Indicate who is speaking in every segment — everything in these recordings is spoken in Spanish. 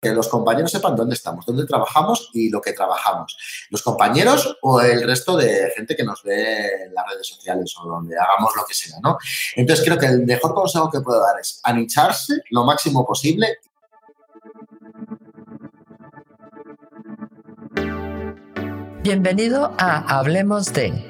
Speaker 1: que los compañeros sepan dónde estamos, dónde trabajamos y lo que trabajamos. Los compañeros o el resto de gente que nos ve en las redes sociales o donde hagamos lo que sea, ¿no? Entonces creo que el mejor consejo que puedo dar es anicharse lo máximo posible.
Speaker 2: Bienvenido a Hablemos de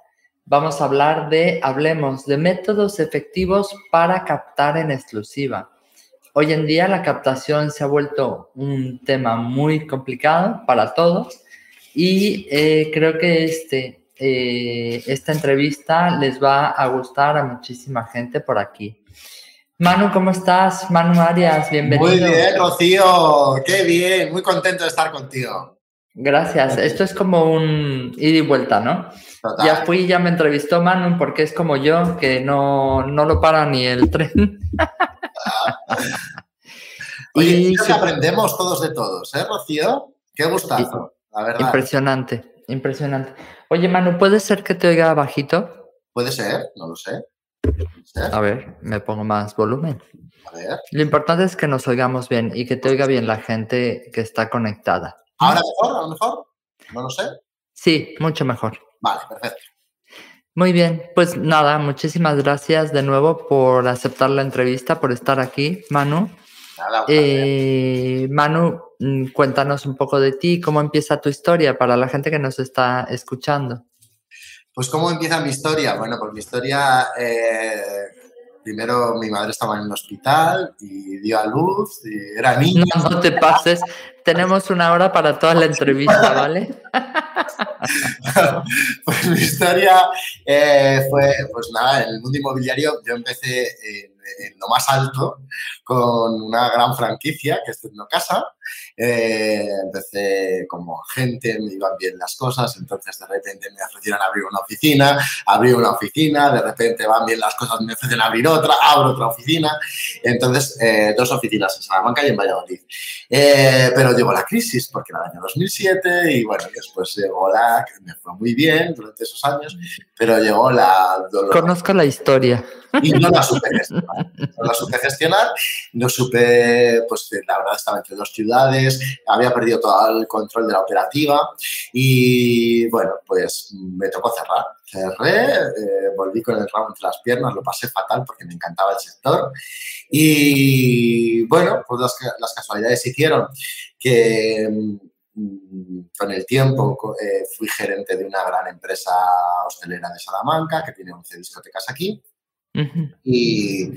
Speaker 2: vamos a hablar de, hablemos de métodos efectivos para captar en exclusiva. Hoy en día la captación se ha vuelto un tema muy complicado para todos y eh, creo que este, eh, esta entrevista les va a gustar a muchísima gente por aquí. Manu, ¿cómo estás? Manu Arias, bienvenido.
Speaker 1: Muy bien, Rocío, qué bien, muy contento de estar contigo.
Speaker 2: Gracias, esto es como un ida y vuelta, ¿no? Ya fui, ya me entrevistó Manu porque es como yo, que no, lo para ni el tren.
Speaker 1: y aprendemos todos de todos, ¿eh, Rocío? Qué gustazo, la verdad.
Speaker 2: Impresionante, impresionante. Oye, Manu, ¿puede ser que te oiga bajito?
Speaker 1: Puede ser, no lo sé.
Speaker 2: A ver, me pongo más volumen.
Speaker 1: A ver.
Speaker 2: Lo importante es que nos oigamos bien y que te oiga bien la gente que está conectada.
Speaker 1: ¿Ahora mejor? ¿A lo mejor? No lo sé.
Speaker 2: Sí, mucho mejor.
Speaker 1: Vale, perfecto.
Speaker 2: Muy bien, pues nada, muchísimas gracias de nuevo por aceptar la entrevista, por estar aquí, Manu.
Speaker 1: Nada,
Speaker 2: eh, Manu, mm, cuéntanos un poco de ti, cómo empieza tu historia para la gente que nos está escuchando.
Speaker 1: Pues cómo empieza mi historia. Bueno, pues mi historia, eh, primero mi madre estaba en el hospital y dio a luz, y era niña.
Speaker 2: No, no te pases, tenemos una hora para toda la entrevista, ¿vale?
Speaker 1: pues mi historia eh, fue, pues nada, en el mundo inmobiliario yo empecé en, lo más alto con una gran franquicia que es Casa. Eh, empecé como agente, me iban bien las cosas, entonces de repente me ofrecieron abrir una oficina, abrí una oficina, de repente van bien las cosas, me ofrecen abrir otra, abro otra oficina, entonces eh, dos oficinas en Salamanca y en Valladolid. pero llegó la crisis porque era el año 2007 y bueno, después llegó la, me fue muy bien durante esos años, pero llegó la...
Speaker 2: Conozco la historia.
Speaker 1: Y no la supe gestionar. No la supe gestionar, no supe, pues la verdad estaba entre dos ciudades, había perdido todo el control de la operativa y bueno, pues me tocó cerrar. Cerré, eh, volví con el ramo entre las piernas, lo pasé fatal porque me encantaba el sector y bueno, pues las, las casualidades hicieron que mm, con el tiempo eh, fui gerente de una gran empresa hostelera de Salamanca que tiene 11 discotecas aquí. y,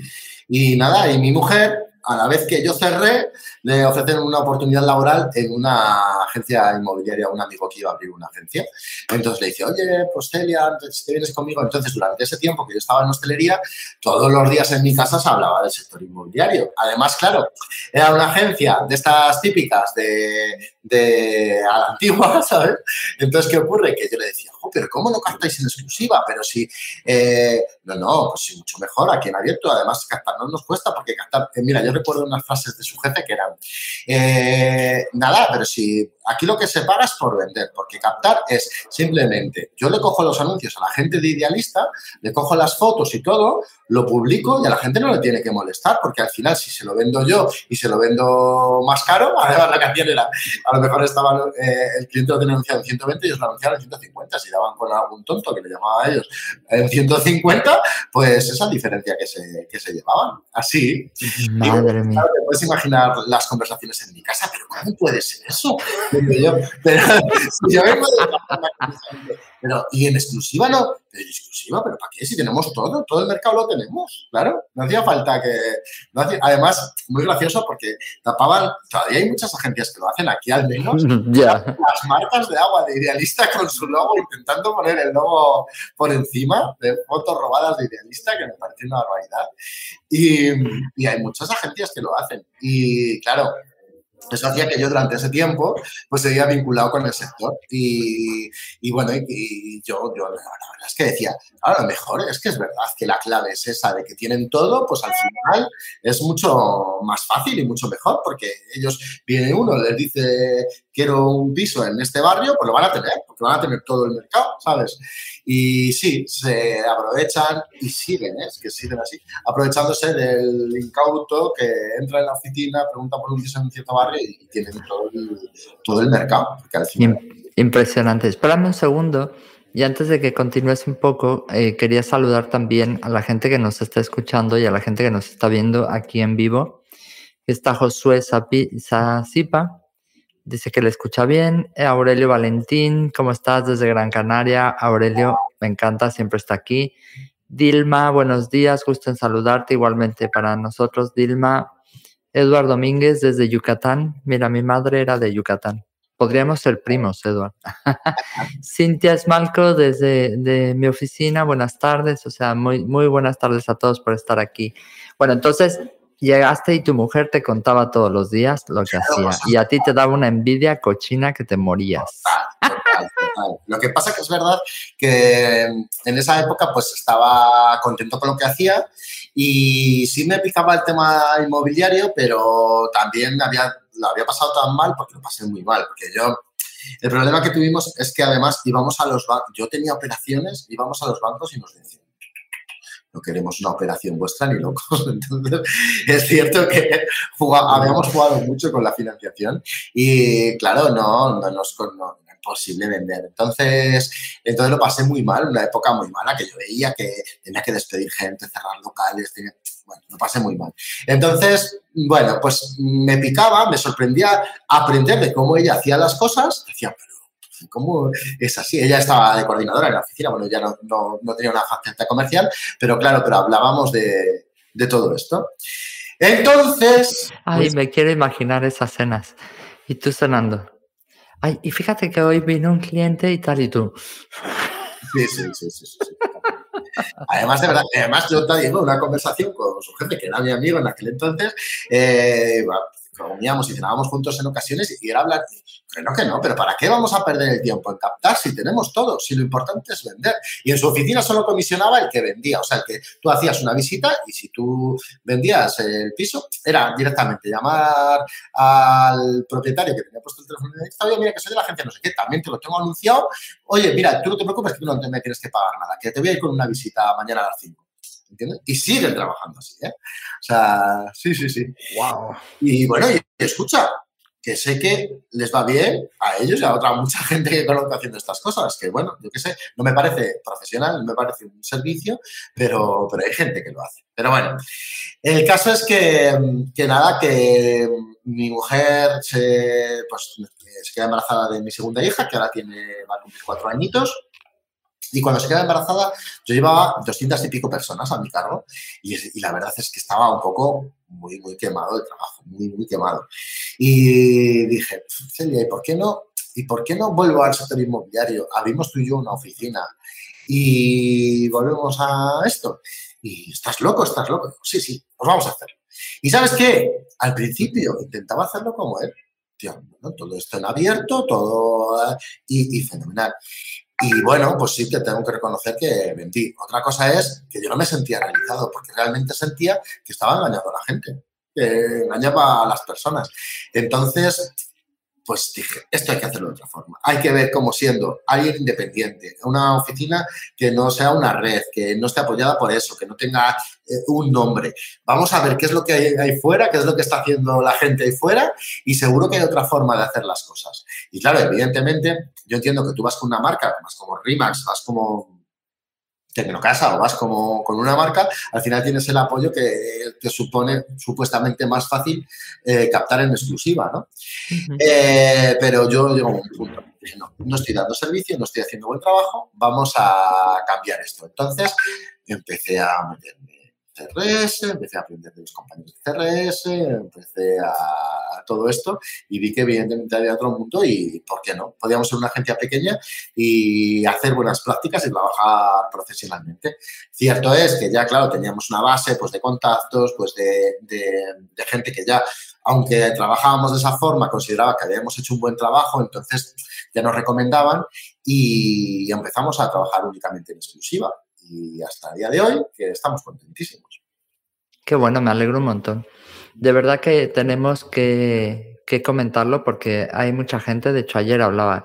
Speaker 1: y, nada, y mi mujer a la vez que yo cerré, le ofrecen una oportunidad laboral en una agencia inmobiliaria, un amigo que iba a abrir una agencia. Entonces le dice, oye, pues Celia, te vienes conmigo. Entonces, durante ese tiempo que yo estaba en hostelería, todos los días en mi casa se hablaba del sector inmobiliario. Además, claro, era una agencia de estas típicas de, de a la antigua, ¿sabes? Entonces, ¿qué ocurre? Que yo le decía, pero ¿cómo no captáis en exclusiva? Pero si, eh, no, no, pues sí, mucho mejor aquí en abierto. Además, captar no nos cuesta porque captar, eh, mira, yo recuerdo unas frases de su jefe que eran, eh, nada, pero si aquí lo que se paga es por vender, porque captar es simplemente, yo le cojo los anuncios a la gente de Idealista, le cojo las fotos y todo, lo publico y a la gente no le tiene que molestar, porque al final si se lo vendo yo y se lo vendo más caro, además la canción era, a lo mejor estaba, el cliente lo tenía anunciado en 120 y ellos lo anunciaron en 150, si con algún tonto que le llamaba a ellos en 150, pues esa diferencia que se, que se llevaban. Así.
Speaker 2: Madre mía.
Speaker 1: puedes imaginar las conversaciones en mi casa, pero ¿cómo puede ser eso? Yo, pero, yo vengo de pero, y en exclusiva no, exclusiva, pero ¿para qué? Si tenemos todo, todo el mercado lo tenemos, claro. No hacía falta que. además, muy gracioso porque tapaban, todavía hay muchas agencias que lo hacen aquí al menos, las marcas de agua de idealista con su logo, intentando poner el logo por encima de fotos robadas de idealista, que me parece una barbaridad. Y, y hay muchas agencias que lo hacen. Y claro, Eso hacía que yo durante ese tiempo pues seguía vinculado con el sector. Y, y bueno, y, yo, yo, la verdad es que decía, a lo mejor es que es verdad que la clave es esa de que tienen todo, pues al final es mucho más fácil y mucho mejor porque ellos, viene uno, les dice quiero un piso en este barrio, pues lo van a tener, porque van a tener todo el mercado, ¿sabes? Y sí, se aprovechan y siguen, ¿eh? es que siguen así, aprovechándose del incauto que entra en la oficina, pregunta por un piso en cierto barrio y tienen todo el, todo el mercado.
Speaker 2: Impresionante. Espérame un segundo. Y antes de que continúes un poco, eh, quería saludar también a la gente que nos está escuchando y a la gente que nos está viendo aquí en vivo. Está Josué Zazipa, dice que le escucha bien. Aurelio Valentín, ¿cómo estás desde Gran Canaria? Aurelio, me encanta, siempre está aquí. Dilma, buenos días, gusto en saludarte igualmente para nosotros, Dilma. Eduardo Domínguez desde Yucatán. Mira, mi madre era de Yucatán. Podríamos ser primos, Eduardo. Cintia Esmalco desde de mi oficina. Buenas tardes. O sea, muy, muy buenas tardes a todos por estar aquí. Bueno, entonces llegaste y tu mujer te contaba todos los días lo que hacía. Y a ti te daba una envidia cochina que te morías.
Speaker 1: Lo que pasa que es verdad que en esa época pues estaba contento con lo que hacía y sí me picaba el tema inmobiliario, pero también había, lo había pasado tan mal porque lo pasé muy mal, porque yo el problema que tuvimos es que además íbamos a los bancos, yo tenía operaciones, íbamos a los bancos y nos decían, no queremos una operación vuestra ni locos. Entonces, es cierto que habíamos jugado mucho con la financiación y, claro, no, no nos no, posible vender. Entonces, entonces lo pasé muy mal, una época muy mala que yo veía que tenía que despedir gente, cerrar locales, bueno, lo pasé muy mal. Entonces, bueno, pues me picaba, me sorprendía aprender de cómo ella hacía las cosas. Decía, pero ¿Cómo es así? Ella estaba de coordinadora en la oficina, bueno, ya no, no, tenía una faceta comercial, pero claro, pero hablábamos de, de todo esto. Entonces...
Speaker 2: Ay, pues me quiero imaginar esas cenas. Y tú cenando. Ay, y fíjate que hoy vino un cliente y tal, y tú.
Speaker 1: Sí, sí, sí, sí. sí. Además, de verdad, además yo te digo, una conversación con su jefe, que era mi amigo en aquel entonces, eh, comíamos y cenábamos juntos en ocasiones y era hablar, no, que no, pero ¿para qué vamos a perder el tiempo en captar si tenemos todo? Si lo importante es vender. Y en su oficina solo comisionaba el que vendía, o sea, el que tú hacías una visita y si tú vendías el piso, era directamente llamar al propietario que tenía puesto el teléfono y oye, mira, que soy de la agencia no sé qué, también te lo tengo anunciado, oye, mira, tú no te preocupes que tú no me tienes que pagar nada, que te voy a ir con una visita mañana a las 5. ¿Entiendes? Y siguen trabajando así, ¿eh? O sea, sí, sí, sí.
Speaker 2: Wow.
Speaker 1: Y bueno, y escucha, que sé que les va bien a ellos y a otra mucha gente que conozco haciendo estas cosas, que bueno, yo qué sé, no me parece profesional, no me parece un servicio, pero, pero hay gente que lo hace. Pero bueno, el caso es que, que nada, que mi mujer se, pues, se queda embarazada de mi segunda hija, que ahora tiene, va a cumplir cuatro añitos, y cuando se queda embarazada, yo llevaba 200 y pico personas a mi cargo y, la verdad es que estaba un poco muy, muy quemado de trabajo, muy, muy quemado. Y dije, Celia, ¿y por qué no? ¿Y por qué no vuelvo al sector inmobiliario? Abrimos tú y yo una oficina y volvemos a esto. Y estás loco, estás loco. Sí, sí, pues vamos a hacerlo. Y sabes qué? Al principio intentaba hacerlo como él. Tío, todo esto en abierto, todo eh, y, y fenomenal. Y bueno, pues sí que tengo que reconocer que vendí. Otra cosa es que yo no me sentía realizado, porque realmente sentía que estaba engañando a la gente, que engañaba a las personas. Entonces, pues dije, esto hay que hacerlo de otra forma. Hay que ver cómo siendo alguien independiente, una oficina que no sea una red, que no esté apoyada por eso, que no tenga eh, un nombre. Vamos a ver qué es lo que hay ahí fuera, qué es lo que está haciendo la gente ahí fuera y seguro que hay otra forma de hacer las cosas. Y claro, evidentemente, yo entiendo que tú vas con una marca, vas como Rimax, vas como Tecnocasa o vas como con una marca, al final tienes el apoyo que te supone supuestamente más fácil eh, captar en exclusiva, ¿no? Eh, pero yo llego a un punto. No, no estoy dando servicio, no estoy haciendo buen trabajo, vamos a cambiar esto. Entonces empecé a meterme CRS, empecé a aprender de los compañeros de CRS, empecé a, todo esto y vi que evidentemente había otro mundo y, ¿por qué no? Podíamos ser una agencia pequeña y hacer buenas prácticas y trabajar profesionalmente. Cierto es que ya, claro, teníamos una base pues, de contactos, pues de, gente que ya aunque trabajábamos de esa forma, consideraba que habíamos hecho un buen trabajo, entonces ya nos recomendaban y empezamos a trabajar únicamente en exclusiva. Y hasta el día de hoy, que estamos contentísimos.
Speaker 2: Qué bueno, me alegro un montón. De verdad que tenemos que, que comentarlo porque hay mucha gente, de hecho ayer hablaba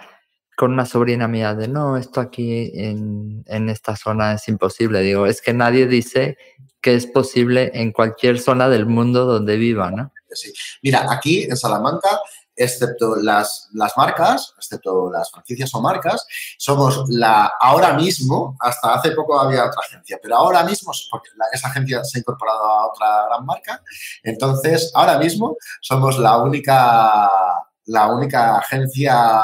Speaker 2: con una sobrina mía de, no, esto aquí en, en esta zona es imposible. Digo, es que nadie dice que es posible en cualquier zona del mundo donde viva, ¿no?
Speaker 1: Sí. Mira, aquí en Salamanca, excepto las, las marcas, excepto las franquicias o marcas, somos la, ahora mismo, hasta hace poco había otra agencia, pero ahora mismo, porque esa agencia se ha incorporado a otra gran marca, entonces ahora mismo somos la única, la única agencia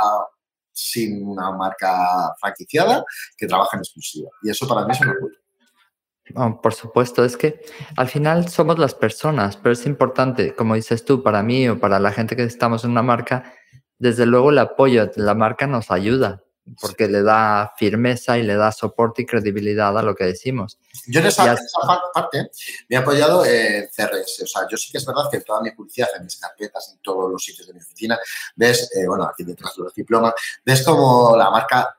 Speaker 1: sin una marca franquiciada que trabaja en exclusiva. Y eso para mí es un orgullo.
Speaker 2: Oh, por supuesto, es que al final somos las personas, pero es importante, como dices tú, para mí o para la gente que estamos en una marca, desde luego el apoyo de la marca nos ayuda, porque le da firmeza y le da soporte y credibilidad a lo que decimos.
Speaker 1: Yo en esa, parte me he apoyado en CRS. O sea, yo sí que es verdad que toda mi publicidad, en mis carpetas, en todos los sitios de mi oficina, ves, eh, bueno, aquí detrás de los diplomas, ves como la marca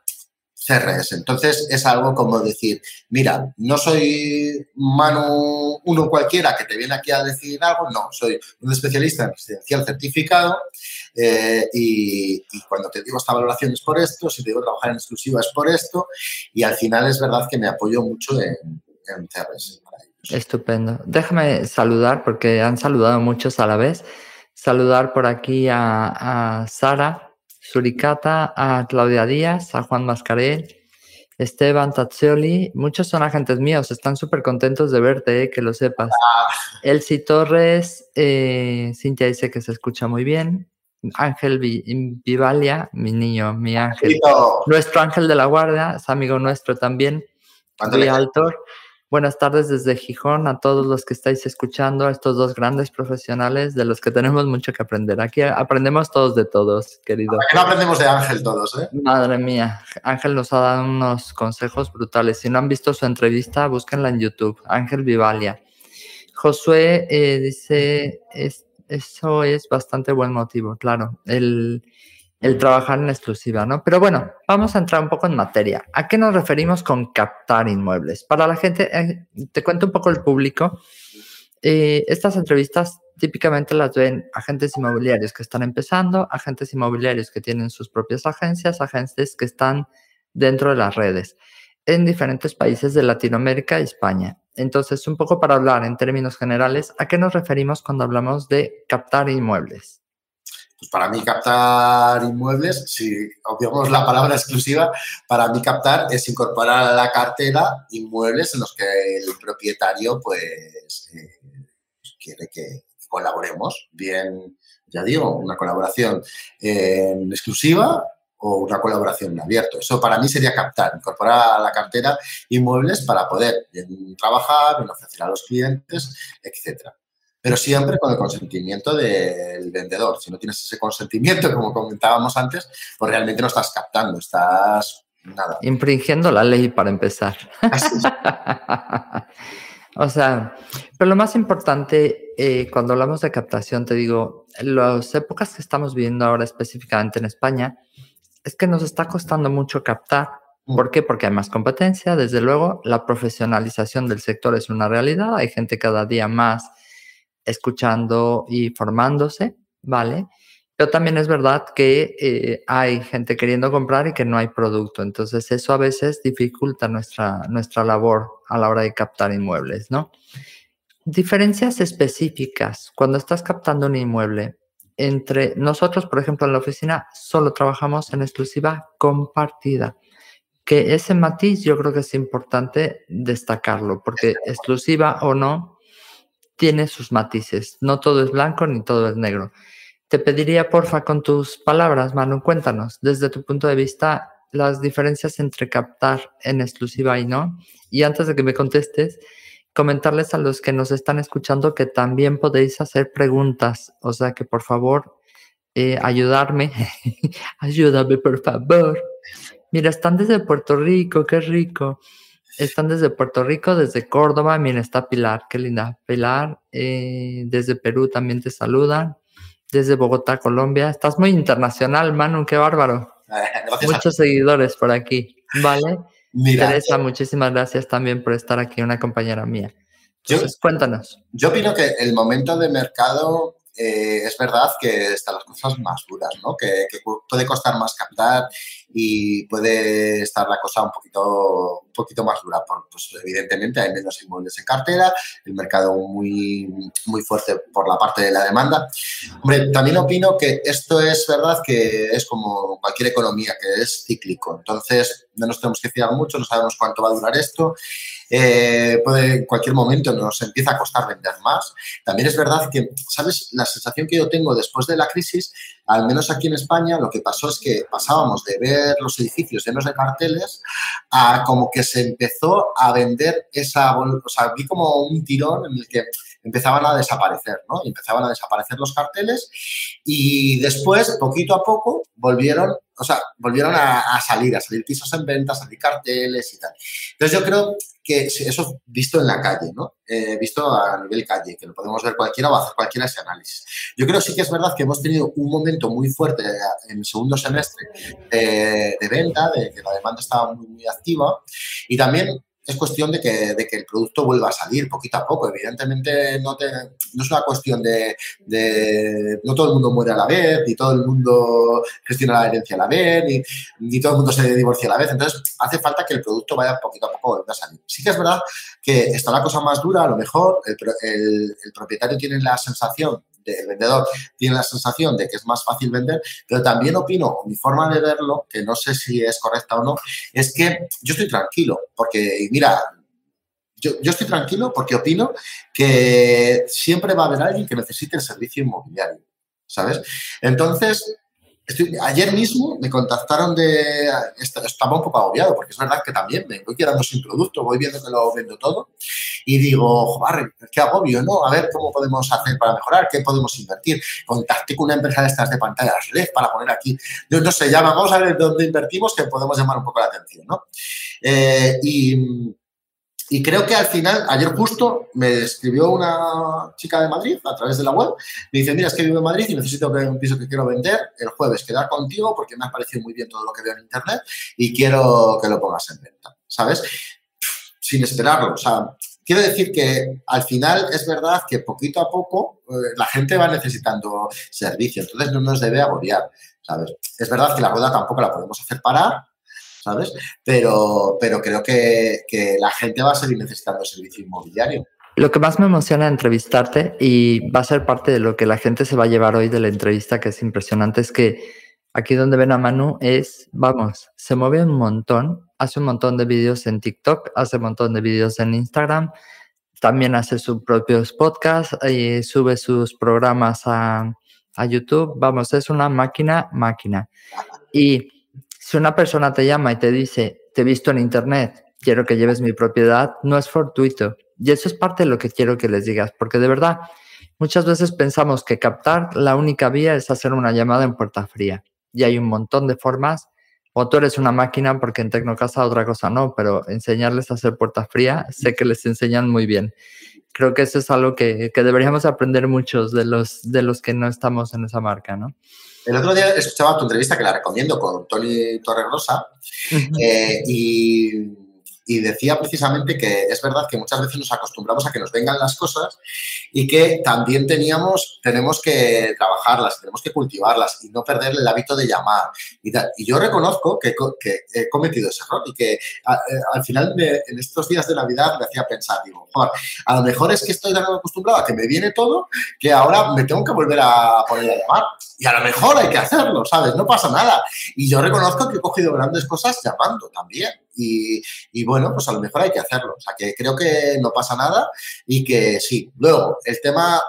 Speaker 1: CRS. Entonces es algo como decir, mira, no soy Manu uno cualquiera que te viene aquí a decir algo, no, soy un especialista en residencial certificado eh, y, cuando te digo esta valoración es por esto, si te digo trabajar en exclusiva es por esto y al final es verdad que me apoyo mucho en, CRS.
Speaker 2: Estupendo. Déjame saludar porque han saludado muchos a la vez. Saludar por aquí a Sara, Suricata, a Claudia Díaz, a Juan Mascarel, Esteban Tazzioli, muchos son agentes míos, están súper contentos de verte, eh, que lo sepas. Ah. Elsie Torres, eh, Cintia dice que se escucha muy bien. Ángel Vivalia, mi niño, mi ángel. Nuestro ángel de la guardia, es amigo nuestro también. Muy alto. Buenas tardes desde Gijón a todos los que estáis escuchando, a estos dos grandes profesionales de los que tenemos mucho que aprender. Aquí aprendemos todos de todos, querido.
Speaker 1: Aquí no aprendemos de Ángel todos, ¿eh?
Speaker 2: Madre mía, Ángel nos ha dado unos consejos brutales. Si no han visto su entrevista, búsquenla en YouTube. Ángel Vivalia. Josué eh, dice, eso es bastante buen motivo, claro. El, el trabajar en exclusiva, ¿no? Pero bueno, vamos a entrar un poco en materia. ¿A qué nos referimos con captar inmuebles? Para la gente, eh, te cuento un poco el público. Eh, estas entrevistas típicamente las ven agentes inmobiliarios que están empezando, agentes inmobiliarios que tienen sus propias agencias, agentes que están dentro de las redes en diferentes países de Latinoamérica y España. Entonces, un poco para hablar en términos generales, ¿a qué nos referimos cuando hablamos de captar inmuebles?
Speaker 1: Pues para mí captar inmuebles, si obviamos la palabra exclusiva, para mí captar es incorporar a la cartera inmuebles en los que el propietario pues, eh, quiere que colaboremos. Bien, ya digo, una colaboración en exclusiva o una colaboración en abierto. Eso para mí sería captar, incorporar a la cartera inmuebles para poder trabajar, ofrecer a los clientes, etcétera pero siempre con el consentimiento del vendedor. Si no tienes ese consentimiento, como comentábamos antes, pues realmente no estás captando, estás nada.
Speaker 2: Infringiendo la ley para empezar. o sea, pero lo más importante eh, cuando hablamos de captación, te digo, las épocas que estamos viviendo ahora específicamente en España, es que nos está costando mucho captar. Mm. ¿Por qué? Porque hay más competencia, desde luego, la profesionalización del sector es una realidad, hay gente cada día más escuchando y formándose, ¿vale? Pero también es verdad que eh, hay gente queriendo comprar y que no hay producto. Entonces eso a veces dificulta nuestra, nuestra labor a la hora de captar inmuebles, ¿no? Diferencias específicas. Cuando estás captando un inmueble, entre nosotros, por ejemplo, en la oficina, solo trabajamos en exclusiva compartida. Que ese matiz yo creo que es importante destacarlo, porque exclusiva o no, tiene sus matices. No todo es blanco ni todo es negro. Te pediría, porfa, con tus palabras, Manu, cuéntanos, desde tu punto de vista, las diferencias entre captar en exclusiva y no. Y antes de que me contestes, comentarles a los que nos están escuchando que también podéis hacer preguntas. O sea que, por favor, eh, ayudarme. Ayúdame, por favor. Mira, están desde Puerto Rico, qué rico. Están desde Puerto Rico, desde Córdoba, miren, está Pilar, qué linda. Pilar, eh, desde Perú también te saludan. desde Bogotá, Colombia. Estás muy internacional, Manu, qué bárbaro. Muchos seguidores por aquí, ¿vale? Teresa, muchísimas gracias también por estar aquí, una compañera mía. Entonces, cuéntanos.
Speaker 1: Yo opino que el momento de mercado eh, es verdad que están las cosas más duras, ¿no? Que, puede costar más captar y puede estar la cosa un poquito, un poquito más dura. Pues evidentemente hay menos inmuebles en cartera, el mercado muy, muy fuerte por la parte de la demanda. Hombre, también opino que esto es verdad que es como cualquier economía, que es cíclico. Entonces, no nos tenemos que fiar mucho, no sabemos cuánto va a durar esto eh, puede en cualquier momento nos empieza a costar vender más. También es verdad que, ¿sabes? La sensación que yo tengo después de la crisis, al menos aquí en España, lo que pasó es que pasábamos de ver los edificios llenos de carteles a como que se empezó a vender esa, o sea, vi como un tirón en el que empezaban a desaparecer, ¿no? Empezaban a desaparecer los carteles y después, poquito a poco, volvieron, o sea, volvieron a, a salir, a salir pisos en venta, a salir carteles y tal. Entonces yo creo que eso visto en la calle, ¿no? Eh, visto a nivel calle, que lo podemos ver cualquiera o hacer cualquiera ese análisis. Yo creo sí que es verdad que hemos tenido un momento muy fuerte en el segundo semestre de, de venta, de que la demanda estaba muy activa y también es cuestión de que, de que, el producto vuelva a salir poquito a poco. Evidentemente no, te, no es una cuestión de, de, No todo el mundo muere a la vez, ni todo el mundo gestiona la herencia a la vez, ni, ni, todo el mundo se divorcia a la vez. Entonces hace falta que el producto vaya poquito a poco a salir. Sí que es verdad que está la cosa más dura, a lo mejor el, el, el propietario tiene la sensación el vendedor tiene la sensación de que es más fácil vender, pero también opino, mi forma de verlo, que no sé si es correcta o no, es que yo estoy tranquilo, porque mira, yo, yo, estoy tranquilo porque opino que siempre va a haber alguien que necesite el servicio inmobiliario, ¿sabes? Entonces, ayer mismo me contactaron de... Estaba un poco agobiado porque es verdad que también me voy quedando sin producto, voy viendo lo vendo todo y digo, joder, qué agobio, ¿no? A ver cómo podemos hacer para mejorar, qué podemos invertir. Contacté con una empresa de estas de pantallas LED para poner aquí, yo no sé, ya vamos a ver dónde invertimos que podemos llamar un poco la atención, ¿no? Eh, y y creo que al final, ayer justo me escribió una chica de Madrid a través de la web. Me dice, mira, es que vivo en Madrid y necesito ver un piso que quiero vender el jueves, quedar contigo porque me ha parecido muy bien todo lo que veo en Internet y quiero que lo pongas en venta, ¿sabes? Sin esperarlo. O sea, quiero decir que al final es verdad que poquito a poco eh, la gente va necesitando servicio, entonces no nos debe agobiar, ¿sabes? Es verdad que la rueda tampoco la podemos hacer parar, Pero, pero creo que, que la gente va a seguir necesitando servicio inmobiliario.
Speaker 2: Lo que más me emociona entrevistarte y va a ser parte de lo que la gente se va a llevar hoy de la entrevista, que es impresionante, es que aquí donde ven a Manu es, vamos, se mueve un montón, hace un montón de vídeos en TikTok, hace un montón de vídeos en Instagram, también hace sus propios podcasts y sube sus programas a, a YouTube. Vamos, es una máquina, máquina. Y si una persona te llama y te dice, te he visto en internet, quiero que lleves mi propiedad, no es fortuito. Y eso es parte de lo que quiero que les digas, porque de verdad, muchas veces pensamos que captar la única vía es hacer una llamada en puerta fría. Y hay un montón de formas. O tú eres una máquina, porque en Tecnocasa otra cosa no, pero enseñarles a hacer puerta fría, sé que les enseñan muy bien. Creo que eso es algo que, que deberíamos aprender muchos de los, de los que no estamos en esa marca, ¿no?
Speaker 1: El otro día escuchaba tu entrevista que la recomiendo con Tony Torregrosa eh, y y decía precisamente que es verdad que muchas veces nos acostumbramos a que nos vengan las cosas y que también teníamos, tenemos que trabajarlas, tenemos que cultivarlas y no perder el hábito de llamar. Y, y yo reconozco que, que, he cometido ese error y que eh, al final en estos días de Navidad me hacía pensar, digo, a lo mejor es que estoy tan acostumbrado a que me viene todo que ahora me tengo que volver a poner a llamar. Y a lo mejor hay que hacerlo, ¿sabes? No pasa nada. Y yo reconozco que he cogido grandes cosas llamando también. Y, bueno, pues a lo mejor hay que hacerlo. O sea, que creo que no pasa nada y que sí. Luego, el tema,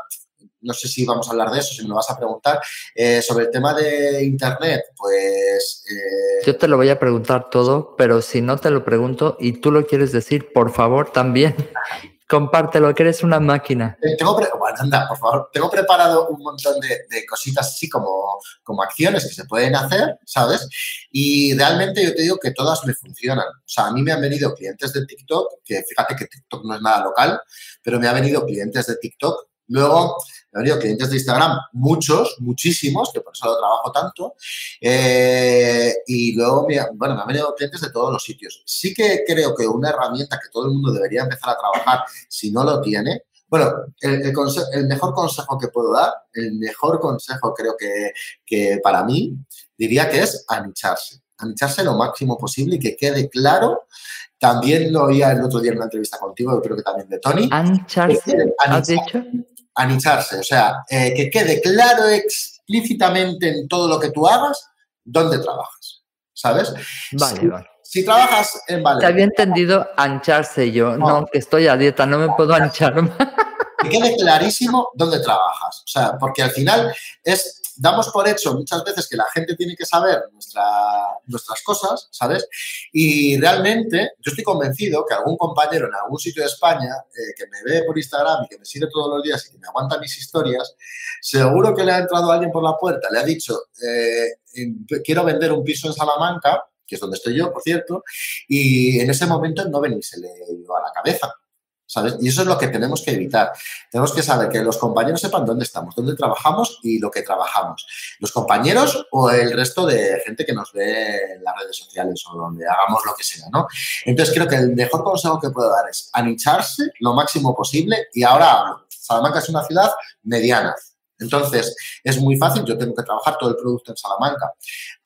Speaker 1: no sé si vamos a hablar de eso, si me lo vas a preguntar, eh, sobre el tema de Internet, pues...
Speaker 2: Eh, Yo te lo voy a preguntar todo, pero si no te lo pregunto y tú lo quieres decir, por favor, también. Compártelo, que eres una máquina.
Speaker 1: Eh, tengo bueno, anda, por favor. Tengo preparado un montón de, cositas así como, como acciones que se pueden hacer, ¿sabes? Y realmente yo te digo que todas me funcionan. O sea, a mí me han venido clientes de TikTok, que fíjate que TikTok no es nada local, pero me han venido clientes de TikTok Luego, me han venido clientes de Instagram, muchos, muchísimos, que por eso lo trabajo tanto. Eh, y luego, bueno, me han venido clientes de todos los sitios. Sí que creo que una herramienta que todo el mundo debería empezar a trabajar, si no lo tiene, bueno, el, mejor consejo que puedo dar, el mejor consejo creo que, que para mí, diría que es anicharse. Anicharse lo máximo posible y que quede claro también lo oía el otro día en una entrevista contigo, yo creo que también de Tony.
Speaker 2: ¿Anicharse? ¿Has dicho?
Speaker 1: Anicharse, o sea, eh, que quede claro explícitamente en todo lo que tú hagas dónde trabajas, ¿sabes?
Speaker 2: Vale, vale.
Speaker 1: Si trabajas en Valencia.
Speaker 2: Te había entendido ancharse yo, no, que estoy a dieta, no me puedo anchar.
Speaker 1: que quede clarísimo dónde trabajas, o sea, porque al final es damos por hecho muchas veces que la gente tiene que saber nuestras cosas, ¿sabes? Y realmente yo estoy convencido que algún compañero en algún sitio de España eh, que me ve por Instagram y que me sigue todos los días y que me aguanta mis historias, seguro que le ha entrado alguien por la puerta, le ha dicho, eh, quiero vender un piso en Salamanca, que es donde estoy yo, por cierto, y en ese momento no venirse le dio a la cabeza. ¿Sabes? Y eso es lo que tenemos que evitar. Tenemos que saber que los compañeros sepan dónde estamos, dónde trabajamos y lo que trabajamos. Los compañeros o el resto de gente que nos ve en las redes sociales o donde hagamos lo que sea, ¿no? Entonces creo que el mejor consejo que puedo dar es anicharse lo máximo posible y ahora. Salamanca es una ciudad mediana, entonces, es muy fácil, yo tengo que trabajar todo el producto en Salamanca.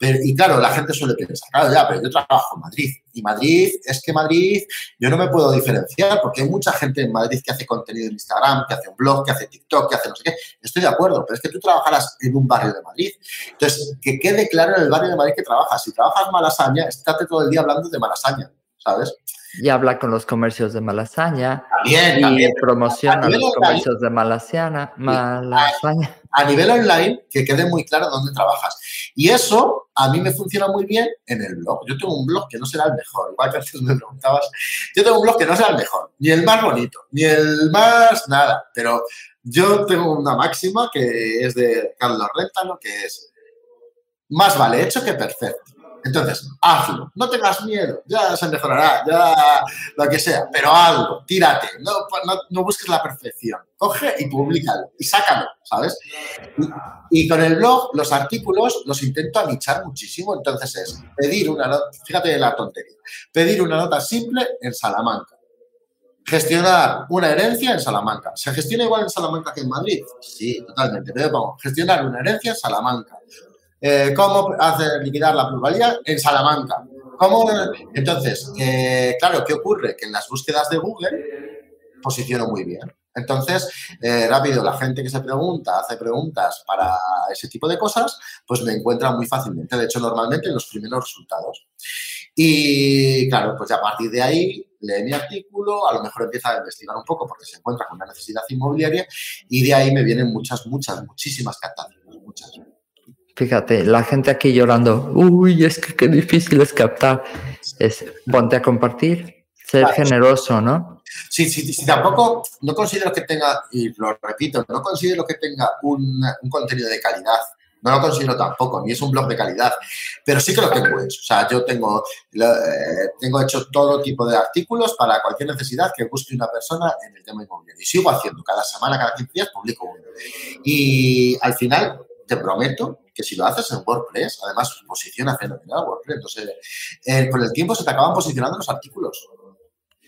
Speaker 1: y claro, la gente suele pensar, claro, ya, pero yo trabajo en Madrid. Y Madrid, es que Madrid, yo no me puedo diferenciar porque hay mucha gente en Madrid que hace contenido en Instagram, que hace un blog, que hace TikTok, que hace no sé qué. Estoy de acuerdo, pero es que tú trabajarás en un barrio de Madrid. Entonces, que quede claro en el barrio de Madrid que trabajas. Si trabajas Malasaña, estate todo el día hablando de Malasaña, ¿sabes?
Speaker 2: Y habla con los comercios de Malasaña
Speaker 1: también,
Speaker 2: y promociona los comercios de Malasaña, Malasaña.
Speaker 1: A, nivel online, que quede muy claro dónde trabajas. Y eso a mí me funciona muy bien en el blog. Yo tengo un blog que no será el mejor, igual que antes me preguntabas. Yo tengo un blog que no será el mejor, ni el más bonito, ni el más nada, pero yo tengo una máxima que es de Carlos Rentano, que es más vale hecho que perfecto. Entonces, hazlo, no tengas miedo, ya se mejorará, ya lo que sea, pero hazlo, tírate, no, busques la perfección, coge y públicalo y sácalo, ¿sabes? Y, con el blog, los artículos los intento anichar muchísimo, entonces es pedir una nota, fíjate la tontería, pedir una nota simple en Salamanca, gestionar una herencia en Salamanca. ¿Se gestiona igual en Salamanca que en Madrid? Sí, totalmente. Pero pongo, gestionar una herencia en Salamanca. Eh, cómo hacer liquidar la plusvalía en Salamanca. ¿Cómo? Entonces, eh, claro, ¿qué ocurre? Que en las búsquedas de Google posiciono muy bien. Entonces, eh, rápido, la gente que se pregunta, hace preguntas para ese tipo de cosas, pues me encuentra muy fácilmente. De hecho, normalmente en los primeros resultados. Y claro, pues a partir de ahí lee mi artículo, a lo mejor empieza a investigar un poco porque se encuentra con una necesidad inmobiliaria y de ahí me vienen muchas, muchas, muchísimas captaciones, muchas.
Speaker 2: Fíjate, la gente aquí llorando, uy, es que qué difícil es captar. Es ponte a compartir, ser generoso, ¿no?
Speaker 1: Sí, sí, sí, tampoco, no considero que tenga, y lo repito, no considero que tenga un, contenido de calidad. No lo considero tampoco, ni es un blog de calidad, pero sí que lo tengo hecho. O sea, yo tengo, eh, tengo hecho todo tipo de artículos para cualquier necesidad que busque una persona en el tema inmobiliario. Y sigo haciendo, cada semana, cada 15 días publico uno. Y al final, te prometo que si lo haces en WordPress, además posiciona fenomenal WordPress. Entonces, eh, con el tiempo se te acaban posicionando los artículos.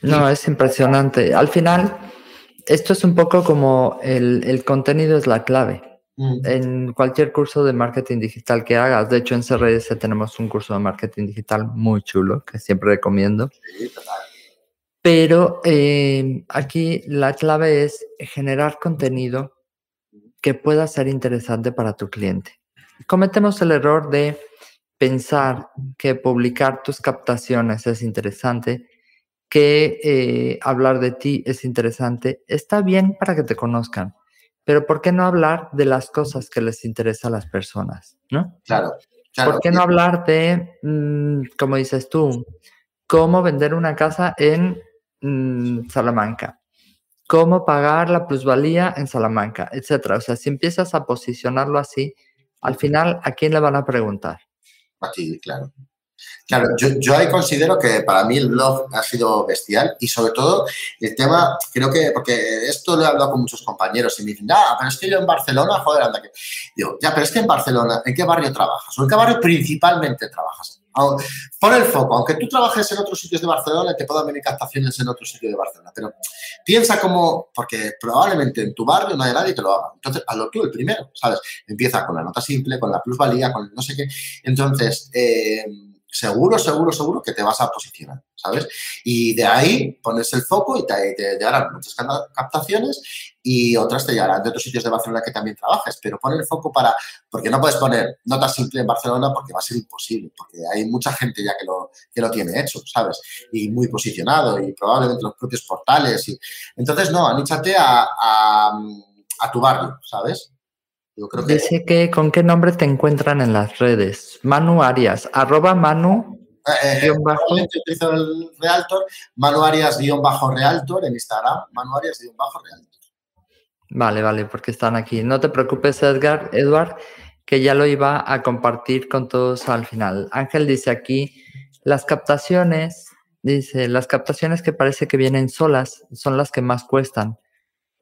Speaker 2: No, es impresionante. Al final, esto es un poco como el, contenido es la clave. Mm. En cualquier curso de marketing digital que hagas, de hecho en CRS tenemos un curso de marketing digital muy chulo que siempre recomiendo. Sí, total. Pero eh, aquí la clave es generar contenido que pueda ser interesante para tu cliente cometemos el error de pensar que publicar tus captaciones es interesante, que eh, hablar de ti es interesante. Está bien para que te conozcan, pero ¿por qué no hablar de las cosas que les interesa a las personas? ¿No?
Speaker 1: Claro.
Speaker 2: ¿Por qué no hablar de, mm, como dices tú, cómo vender una casa en mm, Salamanca? cómo pagar la plusvalía en Salamanca, etcétera. O sea, si empiezas a posicionarlo así, al final, ¿a quién le van a preguntar?
Speaker 1: A ti, claro. Claro, yo, yo, ahí considero que para mí el blog ha sido bestial y sobre todo el tema, creo que, porque esto lo he hablado con muchos compañeros y me dicen, ah, pero es que yo en Barcelona, joder, anda que... Digo, ya, pero es que en Barcelona, ¿en qué barrio trabajas? ¿O en qué barrio principalmente trabajas? Pon el foco, aunque tú trabajes en otros sitios de Barcelona, te puedan venir captaciones en otros sitios de Barcelona, pero piensa como, porque probablemente en tu barrio no hay nadie que lo haga. Entonces, hazlo tú el primero, ¿sabes? Empieza con la nota simple, con la plusvalía, con no sé qué. Entonces, eh, seguro, seguro, seguro que te vas a posicionar, ¿sabes? Y de ahí pones el foco y te, te llegarán muchas captaciones y otras te llegarán de otros sitios de Barcelona que también trabajes, pero pon el foco para, porque no puedes poner nota simple en Barcelona porque va a ser imposible, porque hay mucha gente ya que lo, que lo tiene hecho, ¿sabes? Y muy posicionado y probablemente los propios portales. Y, entonces, no, aníchate a, a, a tu barrio, ¿sabes?
Speaker 2: Dice que con qué nombre te encuentran en las redes. Manu Arias, arroba Manu.
Speaker 1: Eh, bajo. el Realtor, Manu Arias guion bajo Realtor en Instagram, Manu Arias guion bajo Realtor.
Speaker 2: Vale, vale, porque están aquí. No te preocupes, Edgar, Edward, que ya lo iba a compartir con todos al final. Ángel dice aquí, las captaciones, dice, las captaciones que parece que vienen solas son las que más cuestan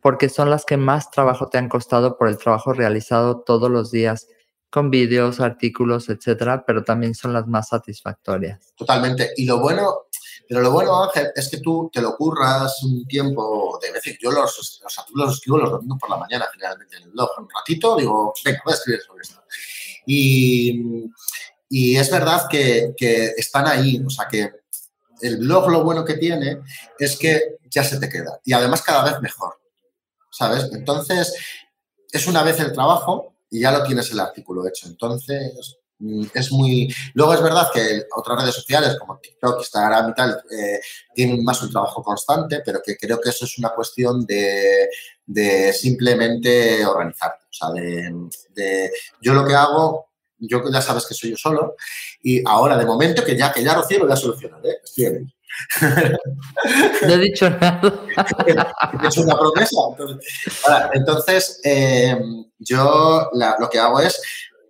Speaker 2: porque son las que más trabajo te han costado por el trabajo realizado todos los días con vídeos, artículos, etcétera, pero también son las más satisfactorias.
Speaker 1: Totalmente. Y lo bueno, pero lo bueno, Ángel, es que tú te lo curras un tiempo de veces. Yo los, los artículos los escribo los domingos por la mañana, generalmente en el blog. Un ratito digo, venga, voy a escribir sobre esto. Y, y es verdad que, que están ahí, o sea que el blog lo bueno que tiene es que ya se te queda y además cada vez mejor. ¿sabes? Entonces, es una vez el trabajo y ya lo tienes el artículo hecho. Entonces, es muy... Luego es verdad que otras redes sociales como TikTok, Instagram y tal eh, tienen más un trabajo constante, pero que creo que eso es una cuestión de, simplemente organizarte. O sea, de, yo lo que hago, yo ya sabes que soy yo solo y ahora de momento que ya que ya Rocío lo voy a solucionar, ¿eh? estoy en
Speaker 2: no he dicho nada.
Speaker 1: es una promesa. Entonces, eh, yo lo que hago es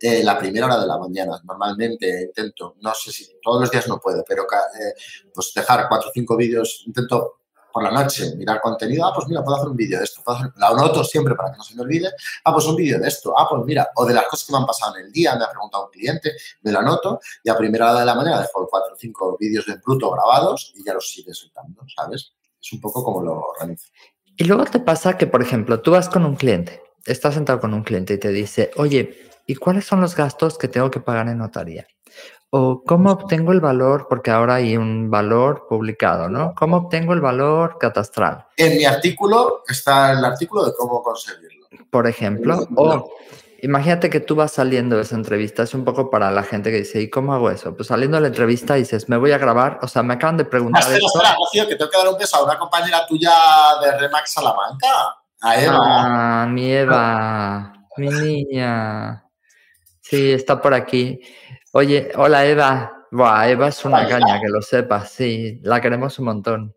Speaker 1: eh, la primera hora de la mañana. Normalmente intento, no sé si todos los días no puedo, pero eh, pues dejar cuatro o cinco vídeos, intento por la noche mirar contenido, ah, pues mira, puedo hacer un vídeo de esto, la anoto siempre para que no se me olvide, ah, pues un vídeo de esto, ah, pues mira, o de las cosas que me han pasado en el día, me ha preguntado un cliente, me lo anoto y a primera hora de la mañana dejo cuatro o cinco vídeos de bruto grabados y ya los sigue soltando, ¿sabes? Es un poco como lo organizo.
Speaker 2: Y luego te pasa que, por ejemplo, tú vas con un cliente, estás sentado con un cliente y te dice, oye, ¿y cuáles son los gastos que tengo que pagar en notaría? O cómo obtengo el valor, porque ahora hay un valor publicado, ¿no? ¿Cómo obtengo el valor catastral?
Speaker 1: En mi artículo está el artículo de cómo conseguirlo.
Speaker 2: Por ejemplo, o imagínate que tú vas saliendo de esa entrevista, es un poco para la gente que dice, ¿y cómo hago eso? Pues saliendo de la entrevista dices, me voy a grabar, o sea, me acaban de preguntar.
Speaker 1: Espera, espera, que tengo que dar un beso a una compañera tuya de Remax Salamanca, a Eva.
Speaker 2: Ah, mi Eva, mi niña. Sí, está por aquí. Oye, hola Eva. Buah, Eva es una caña, que lo sepas. Sí, la queremos un montón.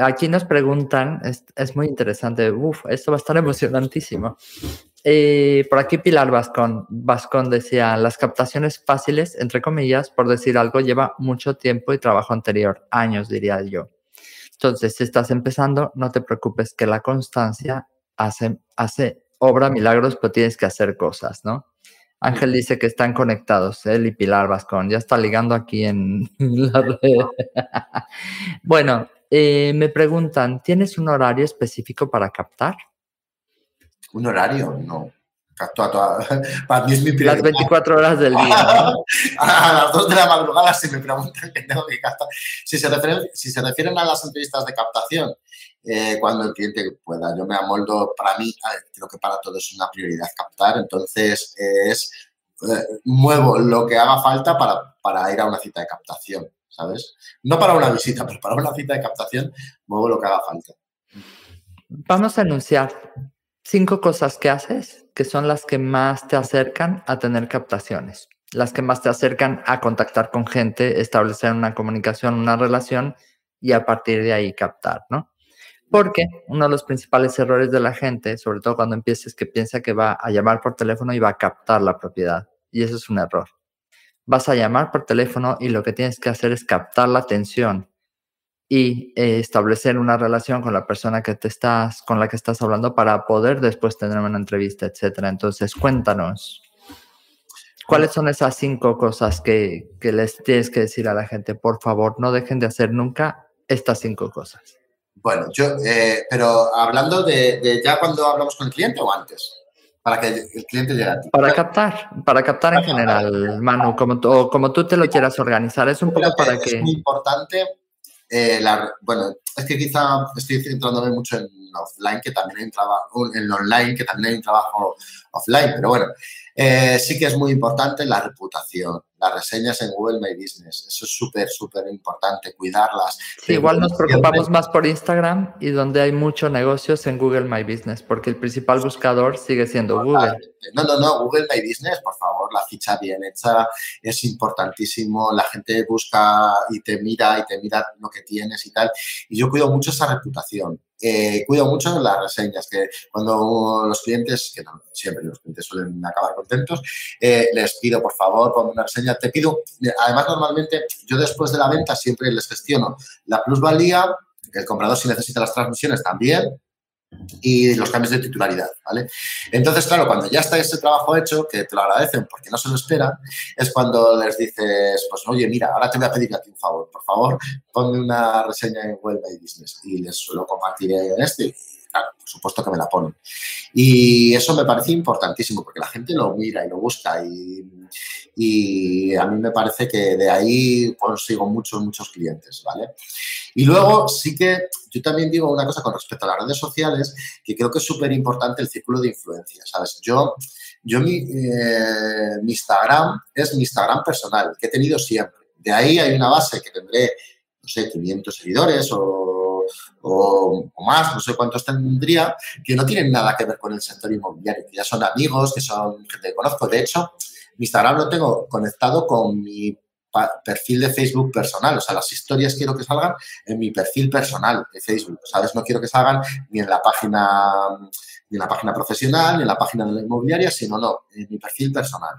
Speaker 2: Aquí nos preguntan, es, muy interesante. Uf, esto va a estar emocionantísimo. Eh, por aquí Pilar Vascón, Vascón decía, las captaciones fáciles, entre comillas, por decir algo, lleva mucho tiempo y trabajo anterior, años diría yo. Entonces, si estás empezando, no te preocupes que la constancia hace, hace obra milagros, pero tienes que hacer cosas, ¿no? Ángel dice que están conectados, él y Pilar Vascón. Ya está ligando aquí en la red. bueno, eh, me preguntan, ¿tienes un horario específico para captar?
Speaker 1: ¿Un horario? No. Capto a todas. Para mí es mi prioridad.
Speaker 2: Las 24 horas del día.
Speaker 1: a las 2 de la madrugada si me preguntan qué tengo que captar. Si se refieren, si se refieren a las entrevistas de captación, eh, cuando el cliente pueda. Yo me amoldo, para mí, creo que para todos es una prioridad captar, entonces es, eh, muevo lo que haga falta para, para ir a una cita de captación, ¿sabes? No para una visita, pero para una cita de captación muevo lo que haga falta.
Speaker 2: Vamos a anunciar cinco cosas que haces que son las que más te acercan a tener captaciones, las que más te acercan a contactar con gente, establecer una comunicación, una relación y a partir de ahí captar, ¿no? Porque uno de los principales errores de la gente, sobre todo cuando empieza, es que piensa que va a llamar por teléfono y va a captar la propiedad. Y eso es un error. vas a llamar por teléfono y lo que tienes que hacer es captar la atención y eh, establecer una relación con la persona que te estás, con la que estás hablando para poder después tener una entrevista, etcétera. Entonces, cuéntanos. ¿Cuáles son esas cinco cosas que, les tienes que decir a la gente? Por favor, no dejen de hacer nunca estas cinco cosas.
Speaker 1: Bueno, yo, eh, pero hablando de, ya cuando hablamos con el cliente o antes, para que el cliente llegue a ti.
Speaker 2: Para captar, para captar en general, Manu, como, como tú te lo quieras organizar, es un poco para que...
Speaker 1: Es muy importante eh, la, bueno, es que quizá estoy centrándome mucho en offline, que también hay un trabajo, en online, que también hay un trabajo offline, pero bueno, eh, sí que es muy importante la reputación, las reseñas en Google My Business. Eso es súper, súper importante, cuidarlas.
Speaker 2: igual nos preocupamos más por Instagram y donde hay muchos negocios en Google My Business, porque el principal buscador sigue siendo Google.
Speaker 1: No, no, no, Google My Business, por favor, la ficha bien hecha es importantísimo. La gente busca y te mira y te mira lo que tienes y tal. Y yo cuido mucho esa reputación. Eh, cuido mucho las reseñas, que cuando los clientes, que siempre los clientes suelen acabar contentos, eh, les pido, por favor, ponme una reseña. Te pido, además, normalmente yo después de la venta siempre les gestiono la plusvalía, el comprador si necesita las transmisiones también, y los cambios de titularidad, ¿vale? Entonces, claro, cuando ya está ese trabajo hecho, que te lo agradecen porque no se lo esperan, es cuando les dices, pues, oye, mira, ahora te voy a pedir a ti un favor, por favor, ponme una reseña en Web My Business y les suelo compartir en este claro, por supuesto que me la ponen. Y eso me parece importantísimo porque la gente lo mira y lo busca y, y a mí me parece que de ahí consigo muchos, muchos clientes, ¿vale? Y luego sí que yo también digo una cosa con respecto a las redes sociales, que creo que es súper importante el círculo de influencia, ¿sabes? Yo, yo mi, eh, mi Instagram es mi Instagram personal, que he tenido siempre. De ahí hay una base que tendré, no sé, 500 seguidores o, o, más, no sé cuántos tendría, que no tienen nada que ver con el sector inmobiliario, que ya son amigos, que son gente que conozco. De hecho, mi Instagram lo tengo conectado con mi perfil de Facebook personal. O sea, las historias quiero que salgan en mi perfil personal de Facebook, ¿sabes? No quiero que salgan ni en la página ni en la página profesional, ni en la página de la inmobiliaria, sino no, en mi perfil personal.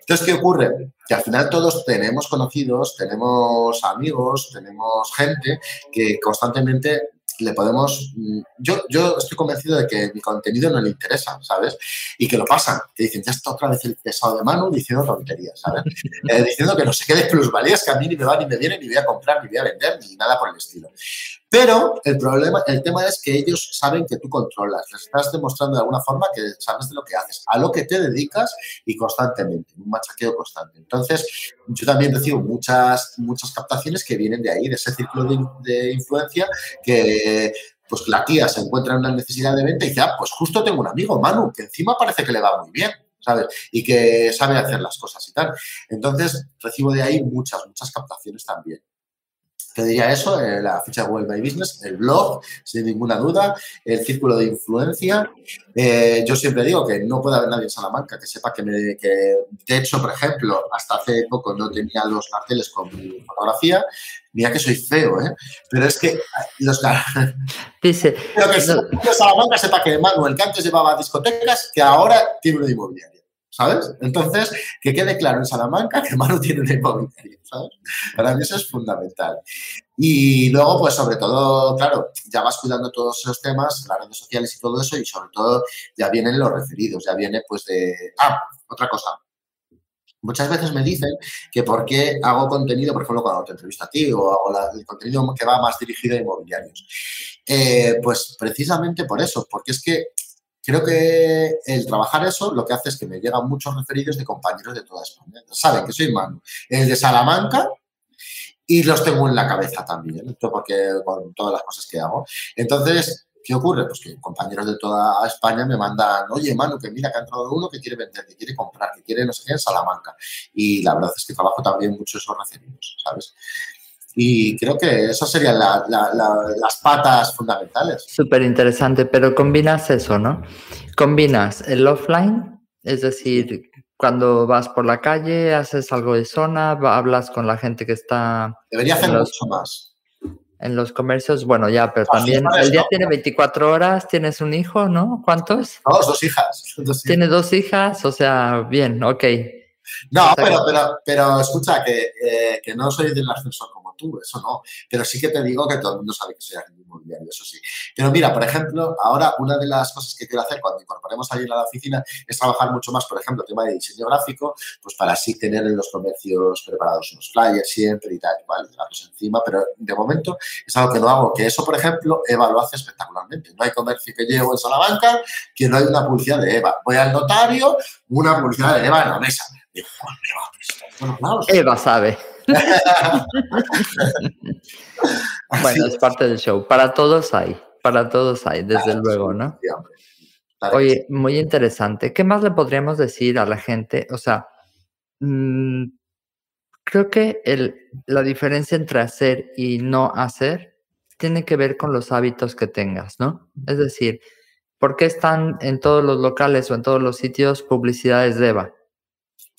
Speaker 1: Entonces, ¿qué ocurre? Que al final todos tenemos conocidos, tenemos amigos, tenemos gente que constantemente le podemos... Mm, yo, yo estoy convencido de que mi contenido no le interesa, ¿sabes? Y que lo pasan, que dicen, ya está otra vez el pesado de mano diciendo tonterías, ¿sabes? Eh, diciendo que no sé qué de plusvalías, que a mí ni me va, ni me viene, ni voy a comprar, ni voy a vender, ni nada por el estilo. Pero el problema, el tema es que ellos saben que tú controlas, les estás demostrando de alguna forma que sabes de lo que haces, a lo que te dedicas y constantemente, un machaqueo constante. Entonces, yo también recibo muchas, muchas captaciones que vienen de ahí, de ese círculo de, influencia que pues la tía se encuentra en una necesidad de venta y dice, ah, pues justo tengo un amigo, Manu, que encima parece que le va muy bien. ¿sabes? Y que sabe hacer las cosas y tal. Entonces, recibo de ahí muchas, muchas captaciones también. Te diría eso, eh, la ficha de Google My Business, el blog, sin ninguna duda, el círculo de influencia. Eh, yo siempre digo que no puede haber nadie en Salamanca que sepa que, me, que, de hecho, por ejemplo, hasta hace poco no tenía los carteles con mi fotografía. Mira que soy feo, ¿eh? Pero es que los
Speaker 2: Dice.
Speaker 1: Pero que Salamanca sepa que Manuel, que antes llevaba discotecas, que ahora tiene una inmobiliaria. ¿Sabes? Entonces, que quede claro en Salamanca que Manu tiene una inmobiliaria, ¿sabes? Para mí eso es fundamental. Y luego, pues sobre todo, claro, ya vas cuidando todos esos temas, las redes sociales y todo eso, y sobre todo ya vienen los referidos, ya viene pues de... Ah, otra cosa. Muchas veces me dicen que por qué hago contenido, por ejemplo, cuando te entrevisto a ti, o hago el contenido que va más dirigido a inmobiliarios. Eh, pues precisamente por eso, porque es que Creo que el trabajar eso lo que hace es que me llegan muchos referidos de compañeros de toda España. Saben que soy Manu, el de Salamanca, y los tengo en la cabeza también, porque con todas las cosas que hago. Entonces, ¿qué ocurre? Pues que compañeros de toda España me mandan, oye, Manu, que mira que ha entrado uno que quiere vender, que quiere comprar, que quiere no sé qué en Salamanca. Y la verdad es que trabajo también mucho esos referidos, ¿sabes? Y creo que esas serían las patas fundamentales.
Speaker 2: Súper interesante, pero combinas eso, ¿no? Combinas el offline, es decir, cuando vas por la calle, haces algo de zona, hablas con la gente que está...
Speaker 1: Debería hacer mucho más.
Speaker 2: En los comercios, bueno, ya, pero también el día tiene 24 horas, tienes un hijo, ¿no? ¿Cuántos?
Speaker 1: Dos, dos hijas.
Speaker 2: Tiene dos hijas, o sea, bien, ok.
Speaker 1: No, pero, pero, pero escucha, que, eh, que no soy ascensor como tú, eso no. Pero sí que te digo que todo el mundo sabe que soy agente inmobiliario, eso sí. Pero mira, por ejemplo, ahora una de las cosas que quiero hacer cuando incorporemos allí a la oficina es trabajar mucho más, por ejemplo, tema de diseño gráfico, pues para así tener en los comercios preparados unos flyers siempre y tal, igual, datos encima, pero de momento es algo que no hago, que eso, por ejemplo, Eva lo hace espectacularmente. No hay comercio que llevo en Salamanca que no hay una publicidad de Eva. Voy al notario, una publicidad de Eva en la mesa. Eva,
Speaker 2: Eva sabe. bueno, es parte del show. Para todos hay, para todos hay, desde luego, ¿no? Oye, muy interesante. ¿Qué más le podríamos decir a la gente? O sea, mm, creo que el, la diferencia entre hacer y no hacer tiene que ver con los hábitos que tengas, ¿no? Es decir, ¿por qué están en todos los locales o en todos los sitios publicidades de Eva?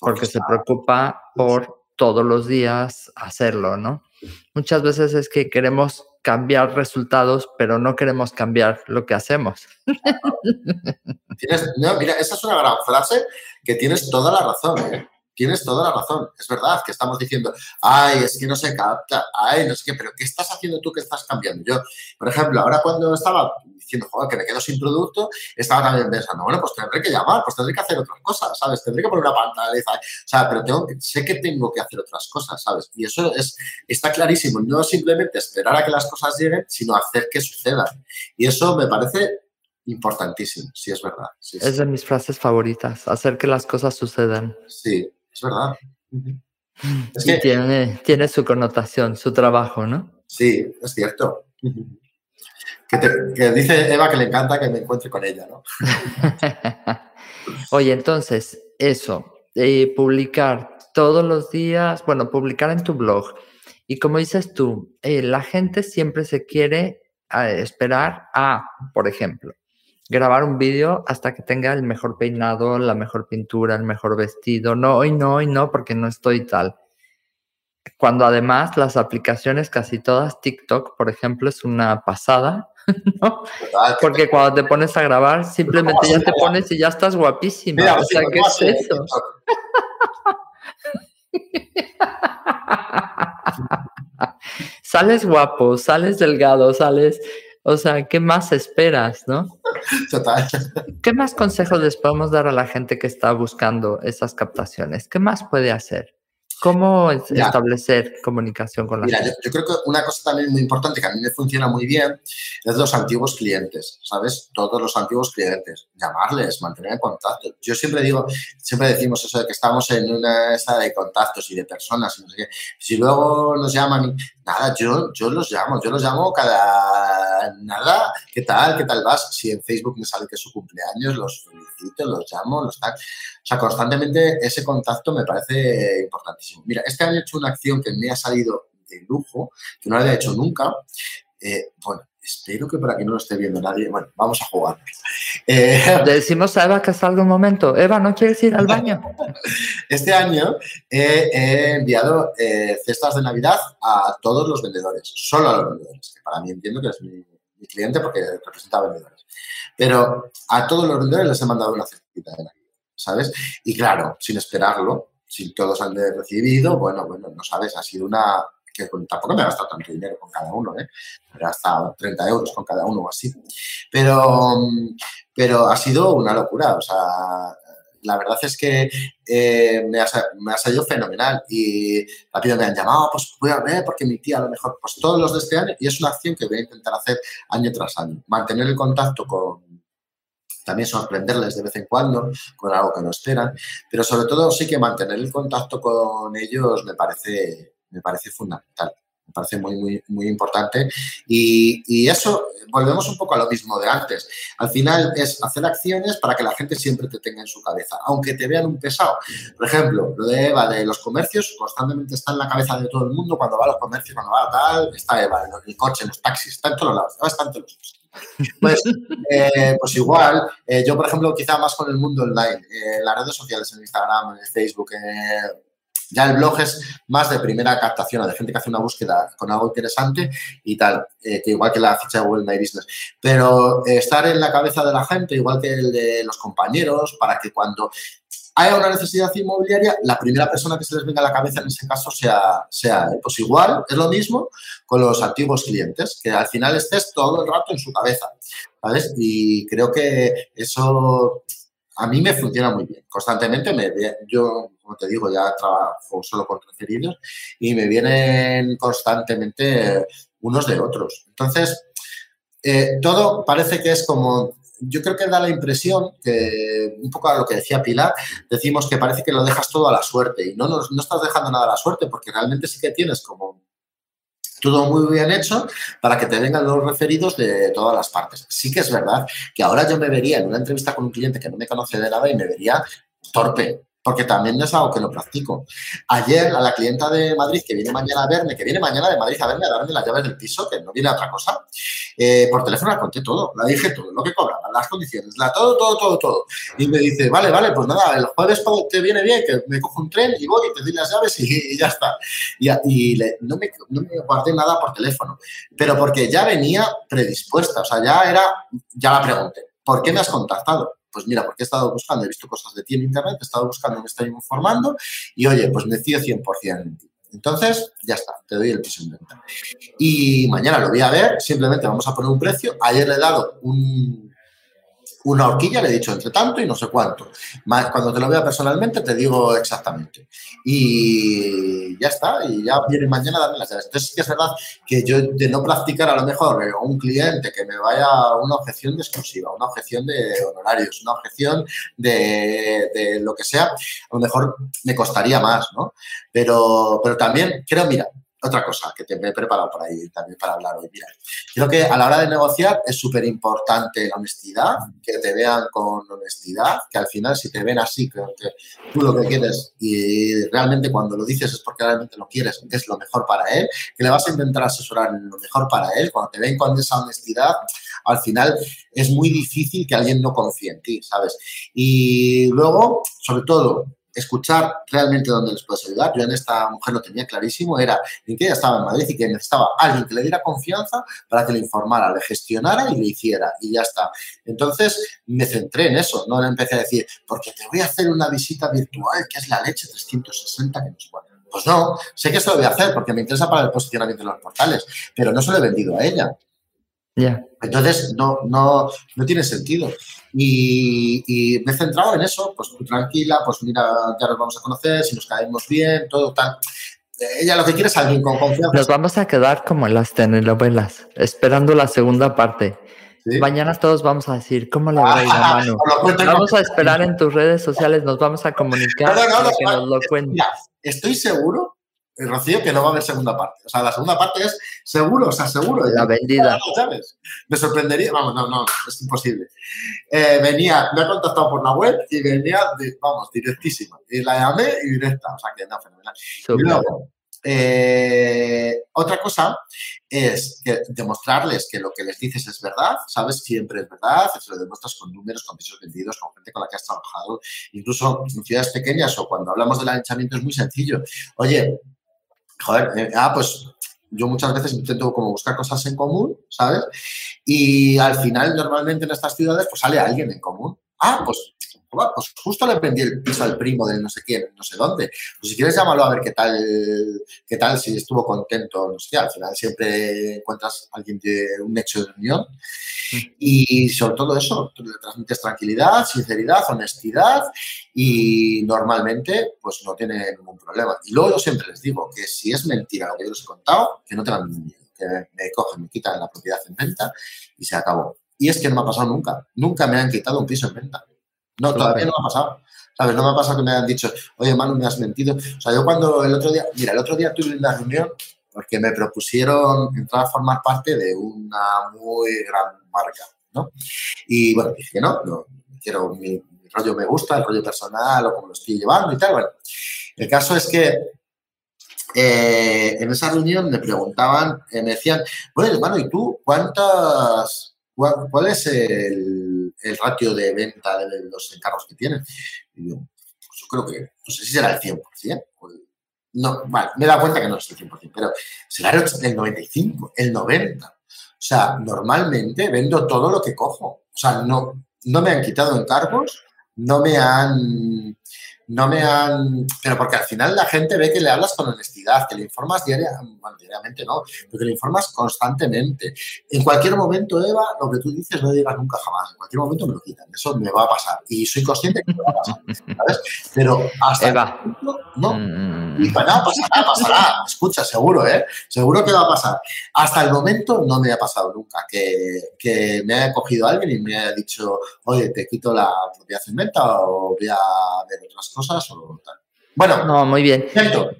Speaker 2: Porque se preocupa por todos los días hacerlo, ¿no? Muchas veces es que queremos cambiar resultados, pero no queremos cambiar lo que hacemos.
Speaker 1: no, mira, esa es una gran frase que tienes toda la razón. ¿eh? Tienes toda la razón. Es verdad que estamos diciendo, ay, es que no se capta, ay, no sé qué, pero ¿qué estás haciendo tú que estás cambiando? Yo, por ejemplo, ahora cuando estaba diciendo, joder, que me quedo sin producto, estaba también pensando, bueno, pues tendré que llamar, pues tendré que hacer otras cosas, ¿sabes? Tendré que poner una pantalla, o sea, pero tengo sé que tengo que hacer otras cosas, ¿sabes? Y eso es, está clarísimo, no simplemente esperar a que las cosas lleguen, sino hacer que sucedan. Y eso me parece importantísimo, sí es verdad.
Speaker 2: es de mis frases favoritas, hacer que las cosas sucedan.
Speaker 1: Sí, es verdad.
Speaker 2: Es que, tiene, tiene su connotación, su trabajo, ¿no?
Speaker 1: Sí, es cierto. Que, dice Eva que le encanta que me encuentre con ella, ¿no?
Speaker 2: Oye, entonces, eso, eh, publicar todos los días, bueno, publicar en tu blog. Y como dices tú, eh, la gente siempre se quiere eh, esperar a, por ejemplo, grabar un vídeo hasta que tenga el mejor peinado, la mejor pintura, el mejor vestido. No, hoy no, hoy no, porque no estoy tal. Cuando además las aplicaciones, casi todas, TikTok, por ejemplo, es una pasada, ¿no? Porque cuando te pones a grabar, simplemente ya te pones y ya estás guapísima. o sea, ¿qué es eso? sales guapo, sales delgado, sales o sea, ¿qué más esperas, no?
Speaker 1: Total.
Speaker 2: ¿Qué más consejos les podemos dar a la gente que está buscando esas captaciones? ¿Qué más puede hacer? ¿Cómo establecer comunicación con la
Speaker 1: Mira,
Speaker 2: gente?
Speaker 1: Yo, yo, creo que una cosa también muy importante que a mí me funciona muy bien es los antiguos clientes, ¿sabes? Todos los antiguos clientes, llamarles, mantener en contacto. Yo siempre digo, siempre decimos eso de que estamos en una sala de contactos y de personas y no sé qué. Si luego nos llaman, nada, yo, yo los llamo, yo los llamo cada nada, ¿qué tal? ¿Qué tal vas? Si en Facebook me sale que es su cumpleaños, los felicito, los llamo, los tal. O sea, constantemente ese contacto me parece importantísimo. Mira, este año he hecho una acción que me ha salido de lujo, que no la había hecho nunca. Eh, bueno, espero que por aquí no lo esté viendo nadie. Bueno, vamos a jugar.
Speaker 2: Eh, Le decimos a Eva que salga un momento. Eva, ¿no quieres ir al baño?
Speaker 1: este año he, enviado eh, cestas de Navidad a todos los vendedores, solo a los vendedores, que para mí entiendo que es mi, mi cliente porque representa a vendedores. Pero a todos los vendedores les he mandado una cestita de Navidad. ¿sabes? Y claro, sin esperarlo, si todos han recibido, bueno, bueno, no sabes, ha sido una, que tampoco me he gastado tanto dinero con cada uno, ¿eh? Me he gastado 30 euros con cada uno o así. Pero, pero ha sido una locura, o sea, la verdad es que eh, me, ha, me, ha, salido fenomenal y rápido me han llamado, pues voy a ver porque mi tía a lo mejor, pues todos los de este año y es una acción que voy a intentar hacer año tras año, mantener el contacto con, también sorprenderles de vez en cuando con algo que no esperan, pero sobre todo sí que mantener el contacto con ellos me parece, me parece fundamental. Me parece muy, muy, muy importante. Y, y, eso, volvemos un poco a lo mismo de antes. Al final es hacer acciones para que la gente siempre te tenga en su cabeza, aunque te vean un pesado. Por ejemplo, lo de Eva, de los comercios, constantemente está en la cabeza de todo el mundo. Cuando va a los comercios, cuando va a tal, está Eva, en el coche, en los taxis, está en todos lados. Está en todos lados. Pues, eh, pues igual, eh, yo por ejemplo quizá más con el mundo online, eh, las redes sociales, en Instagram, en Facebook, ya el blog es más de primera captación, de gente que hace una búsqueda con algo interesante y tal, que igual que la ficha de Google My Business. Pero estar en la cabeza de la gente, igual que el de los compañeros, para que cuando hay una necesidad inmobiliaria, la primera persona que se les venga a la cabeza en ese caso sea, sea pues igual, es lo mismo con los antiguos clientes, que al final estés todo el rato en su cabeza, ¿sabes? Y creo que eso a mí me funciona muy bien. Constantemente me yo, como te digo, ya trabajo solo con referidos y me vienen constantemente unos de otros. Entonces, eh, todo parece que es como yo creo que da la impresión que, un poco a lo que decía Pilar, decimos que parece que lo dejas todo a la suerte y no, no, no estás dejando nada a la suerte porque realmente sí que tienes como todo muy bien hecho para que te vengan los referidos de todas las partes. Sí que es verdad que ahora yo me vería en una entrevista con un cliente que no me conoce de nada y me vería torpe, porque también es algo que lo practico. Ayer a la clienta de Madrid que viene mañana a verme, que viene mañana de Madrid a verme a darme las llaves del piso, que no viene a otra cosa, eh, por teléfono la conté todo, la dije todo, lo que cobraba, las condiciones, todo, todo, todo, todo. Y me dice, vale, vale, pues nada, el jueves te viene bien, que me cojo un tren y voy y te doy las llaves y, ya está. Y, y no, me, no me guardé nada por teléfono, pero porque ya venía predispuesta, o sea, ya era, ya la pregunté, ¿por qué me has contactado? Pues mira, porque he estado buscando, he visto cosas de ti en internet, he estado buscando, me estoy informando y oye, pues me fío 100% en ti. Entonces, ya está, te doy el piso en venta. Y mañana lo voy a ver, simplemente vamos a poner un precio. Ayer le he dado un, una horquilla, le he dicho entre tanto y no sé cuánto. Cuando te lo vea personalmente te digo exactamente. Y ya está, y ya viene mañana a darme las llaves. Entonces sí que es verdad que yo de no practicar a lo mejor eh, un cliente que me vaya a una objeción de exclusiva, una objeción de honorarios, una objeción de, de, lo que sea, a lo mejor me costaría más, ¿no? Pero, pero también creo, mira, otra cosa que te he preparado por ahí también para hablar hoy. Mira, creo que a la hora de negociar es súper importante la honestidad, que te vean con honestidad, que al final si te ven así, que, tú lo que quieres y realmente cuando lo dices es porque realmente lo quieres, es lo mejor para él, que le vas a intentar asesorar lo mejor para él, cuando te ven con esa honestidad, al final es muy difícil que alguien no confíe en ti, ¿sabes? Y luego, sobre todo, escuchar realmente dónde les puedes ayudar. Yo en esta mujer lo tenía clarísimo, era que ella estaba en Madrid y que necesitaba alguien que le diera confianza para que le informara, le gestionara y le hiciera y ya está. Entonces me centré en eso, no le empecé a decir, porque te voy a hacer una visita virtual que es la leche 360 que nos Pues no, sé que eso lo voy a hacer porque me interesa para el posicionamiento de los portales, pero no se lo he vendido a ella. Entonces, no, no, no tiene sentido. Y, me he centrado en eso, pues tú tranquila, pues mira, ya nos vamos a conocer, si nos caemos bien, todo tal. Ella lo que quiere es alguien con confianza.
Speaker 2: Nos vamos a quedar como en las telenovelas, esperando la segunda parte. Mañana todos vamos a decir, ¿cómo le va a ir a mano? Vamos a esperar en tus redes sociales, nos vamos a comunicar para que nos lo cuentes.
Speaker 1: estoy seguro Rocío, que no va a haber segunda parte. O sea, la segunda parte es seguro, o sea, seguro.
Speaker 2: La vendida.
Speaker 1: ¿Sabes? Me sorprendería, vamos, no, no, es imposible. Eh, venía, me ha contactado por la web y venía, vamos, directísima. Y la llamé y directa, o sea, que no, fenomenal. Y luego, eh, otra cosa es que demostrarles que lo que les dices es verdad, sabes, siempre es verdad, se lo demuestras con números, con pisos vendidos, con gente con la que has trabajado, incluso en ciudades pequeñas o cuando hablamos del anchamiento es muy sencillo. Oye, joder, eh, ah, pues yo muchas veces intento como buscar cosas en común, ¿sabes? Y al final, normalmente en estas ciudades, pues sale alguien en común. Ah, pues pues justo le vendí el piso al primo de no sé quién, no sé dónde. Pues si quieres llámalo a ver qué tal, qué tal, si estuvo contento, no sé, al final siempre encuentras a alguien de un hecho de unión. Y sobre todo eso, le transmites tranquilidad, sinceridad, honestidad y normalmente pues no tiene ningún problema. Y luego yo siempre les digo que si es mentira lo que yo les he contado, que no tengan ningún miedo, que me cogen, me quitan la propiedad en venta y se acabó. Y es que no me ha pasado nunca. Nunca me han quitado un piso en venta. No, todavía no me ha pasado. ¿Sabes? No me ha pasado que me hayan dicho, oye, Manu, me has mentido. O sea, yo cuando el otro día, mira, el otro día tuve una reunión porque me propusieron entrar a formar parte de una muy gran marca, ¿no? Y bueno, dije que no, no quiero, mi, rollo me gusta, el rollo personal o como lo estoy llevando y tal. Bueno, el caso es que eh, en esa reunión me preguntaban, eh, me decían, bueno, hermano, ¿y tú cuántas, cuál es el el ratio de venta de los encargos que tienen. Yo, pues yo creo que, no sé si será el 100%. No, vale, me he dado cuenta que no es el 100%, pero será el 95, el 90. O sea, normalmente vendo todo lo que cojo. O sea, no, no me han quitado encargos, no me han no me han... Pero porque al final la gente ve que le hablas con honestidad, que le informas diaria, bueno, diariamente no, pero que le informas constantemente. En cualquier momento, Eva, lo que tú dices no digas nunca jamás. En cualquier momento me lo quitan. Eso me va a pasar. Y soy consciente que me va a pasar. ¿Sabes? Pero hasta
Speaker 2: Eva.
Speaker 1: no. Mm. Y para nada, pasará, pasará. Escucha, seguro, ¿eh? Seguro que va a pasar. Hasta el momento no me ha pasado nunca que, que me haya cogido alguien y me haya dicho, oye, te quito la propiedad en venta o voy a ver otras cosas o tal. Bueno.
Speaker 2: No, muy bien.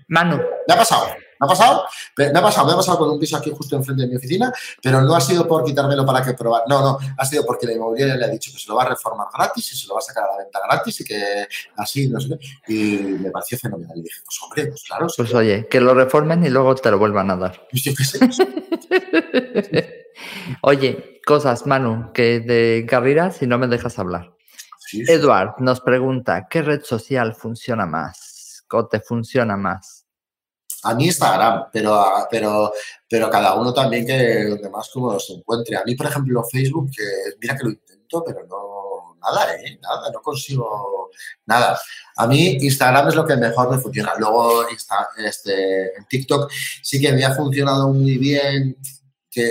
Speaker 2: Manu.
Speaker 1: Me ha pasado. Me ha pasado, me ha pasado, me ha pasado con un piso aquí justo enfrente de mi oficina, pero no ha sido por quitármelo para que probar. No, no, ha sido porque la inmobiliaria le ha dicho que se lo va a reformar gratis y se lo va a sacar a la venta gratis y que así, no sé qué. Y me pareció fenomenal. Y dije, pues hombre, pues claro.
Speaker 2: Pues oye, que lo reformen y luego te lo vuelvan a dar. oye, cosas, Manu, que de carrera si no me dejas hablar. Eduard nos pregunta, ¿qué red social funciona más? ¿O te funciona más?
Speaker 1: A mí Instagram, pero, pero, pero cada uno también que donde más cómodo se encuentre. A mí, por ejemplo, Facebook, que mira que lo intento, pero no, nada, ¿eh? Nada, no consigo nada. A mí Instagram es lo que mejor me funciona. Luego este, en TikTok sí que me ha funcionado muy bien, que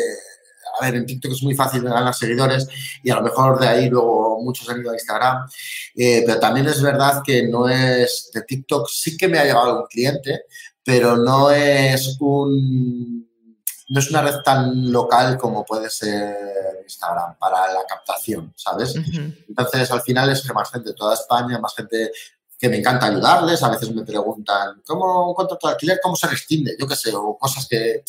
Speaker 1: a ver, en TikTok es muy fácil ganar seguidores y a lo mejor de ahí luego muchos han ido a Instagram, eh, pero también es verdad que no es de TikTok, sí que me ha llegado un cliente, pero no es un no es una red tan local como puede ser Instagram para la captación, ¿sabes? Entonces, al final es que más gente de toda España, más gente que me encanta ayudarles. A veces me preguntan, ¿cómo un contrato de alquiler? ¿Cómo se rescinde? Yo qué sé, o cosas que,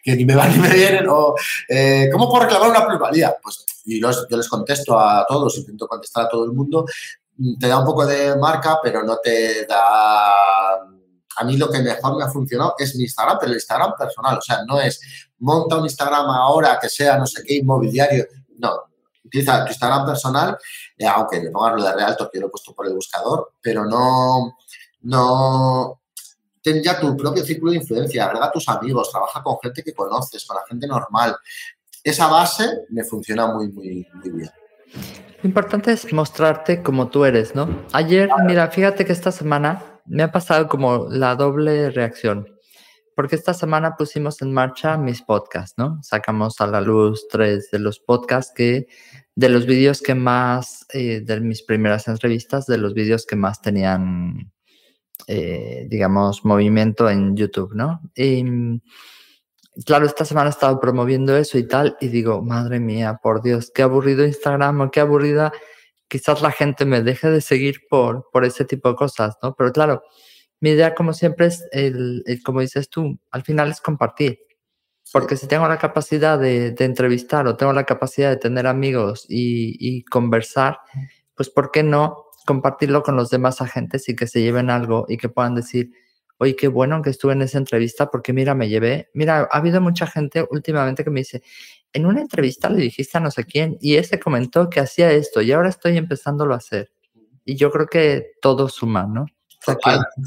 Speaker 1: que, ni me van ni me vienen. O, eh, ¿cómo puedo reclamar una plusvalía? Pues y yo les contesto a todos, intento contestar a todo el mundo. Te da un poco de marca, pero no te da... A mí lo que mejor me ha funcionado es mi Instagram, pero el Instagram personal. O sea, no es monta un Instagram ahora que sea no sé qué inmobiliario. No, utiliza tu Instagram personal, eh, aunque le pongas lo de Realtor, que lo he puesto por el buscador, pero no, no, ten ya tu propio círculo de influencia, agrega a tus amigos, trabaja con gente que conoces, con la gente normal. Esa base me funciona muy, muy, muy bien.
Speaker 2: Lo importante es mostrarte como tú eres, ¿no? Ayer, mira, fíjate que esta semana me ha pasado como la doble reacción porque esta semana pusimos en marcha mis podcasts, ¿no? Sacamos a la luz tres de los podcasts que, de los vídeos que más, eh, de mis primeras entrevistas, de los vídeos que más tenían, eh, digamos, movimiento en YouTube, ¿no? Y, claro, esta semana he estado promoviendo eso y tal, y digo, madre mía, por Dios, qué aburrido Instagram qué aburrida, quizás la gente me deje de seguir por, por ese tipo de cosas, ¿no? Pero claro, mi idea, como siempre, es, el, como dices tú, al final es compartir. Porque si tengo la capacidad de, entrevistar o tengo la capacidad de tener amigos y, conversar, pues ¿por qué no compartirlo con los demás agentes y que se lleven algo y que puedan decir, oye, qué bueno que estuve en esa entrevista porque mira, me llevé, mira, ha habido mucha gente últimamente que me dice, en una entrevista le dijiste a no sé quién y ese comentó que hacía esto y ahora estoy empezándolo a hacer. Y yo creo que todo suma, ¿no?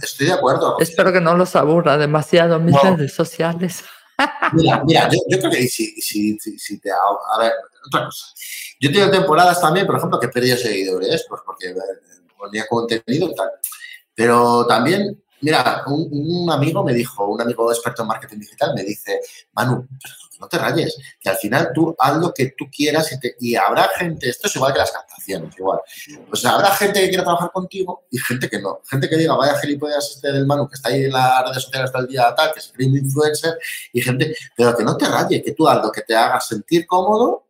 Speaker 1: estoy de acuerdo.
Speaker 2: Espero que no los aburra demasiado mis redes sociales.
Speaker 1: Mira, mira yo, creo que si, si, si, te... A ver, otra cosa. Yo he tenido temporadas también, por ejemplo, que he perdido seguidores, pues porque ponía contenido y tal. Pero también, mira, un, un, amigo me dijo, un amigo experto en marketing digital me dice, Manu, no te rayes, que al final tú haz lo que tú quieras y, habrá gente, esto es igual que las captaciones, igual. Pues habrá gente que quiera trabajar contigo y gente que no. Gente que diga, vaya gilipollas este del Manu que está ahí en las redes sociales todo el día tal, que es un influencer y gente, pero que no te rayes, que tú haz lo que te haga sentir cómodo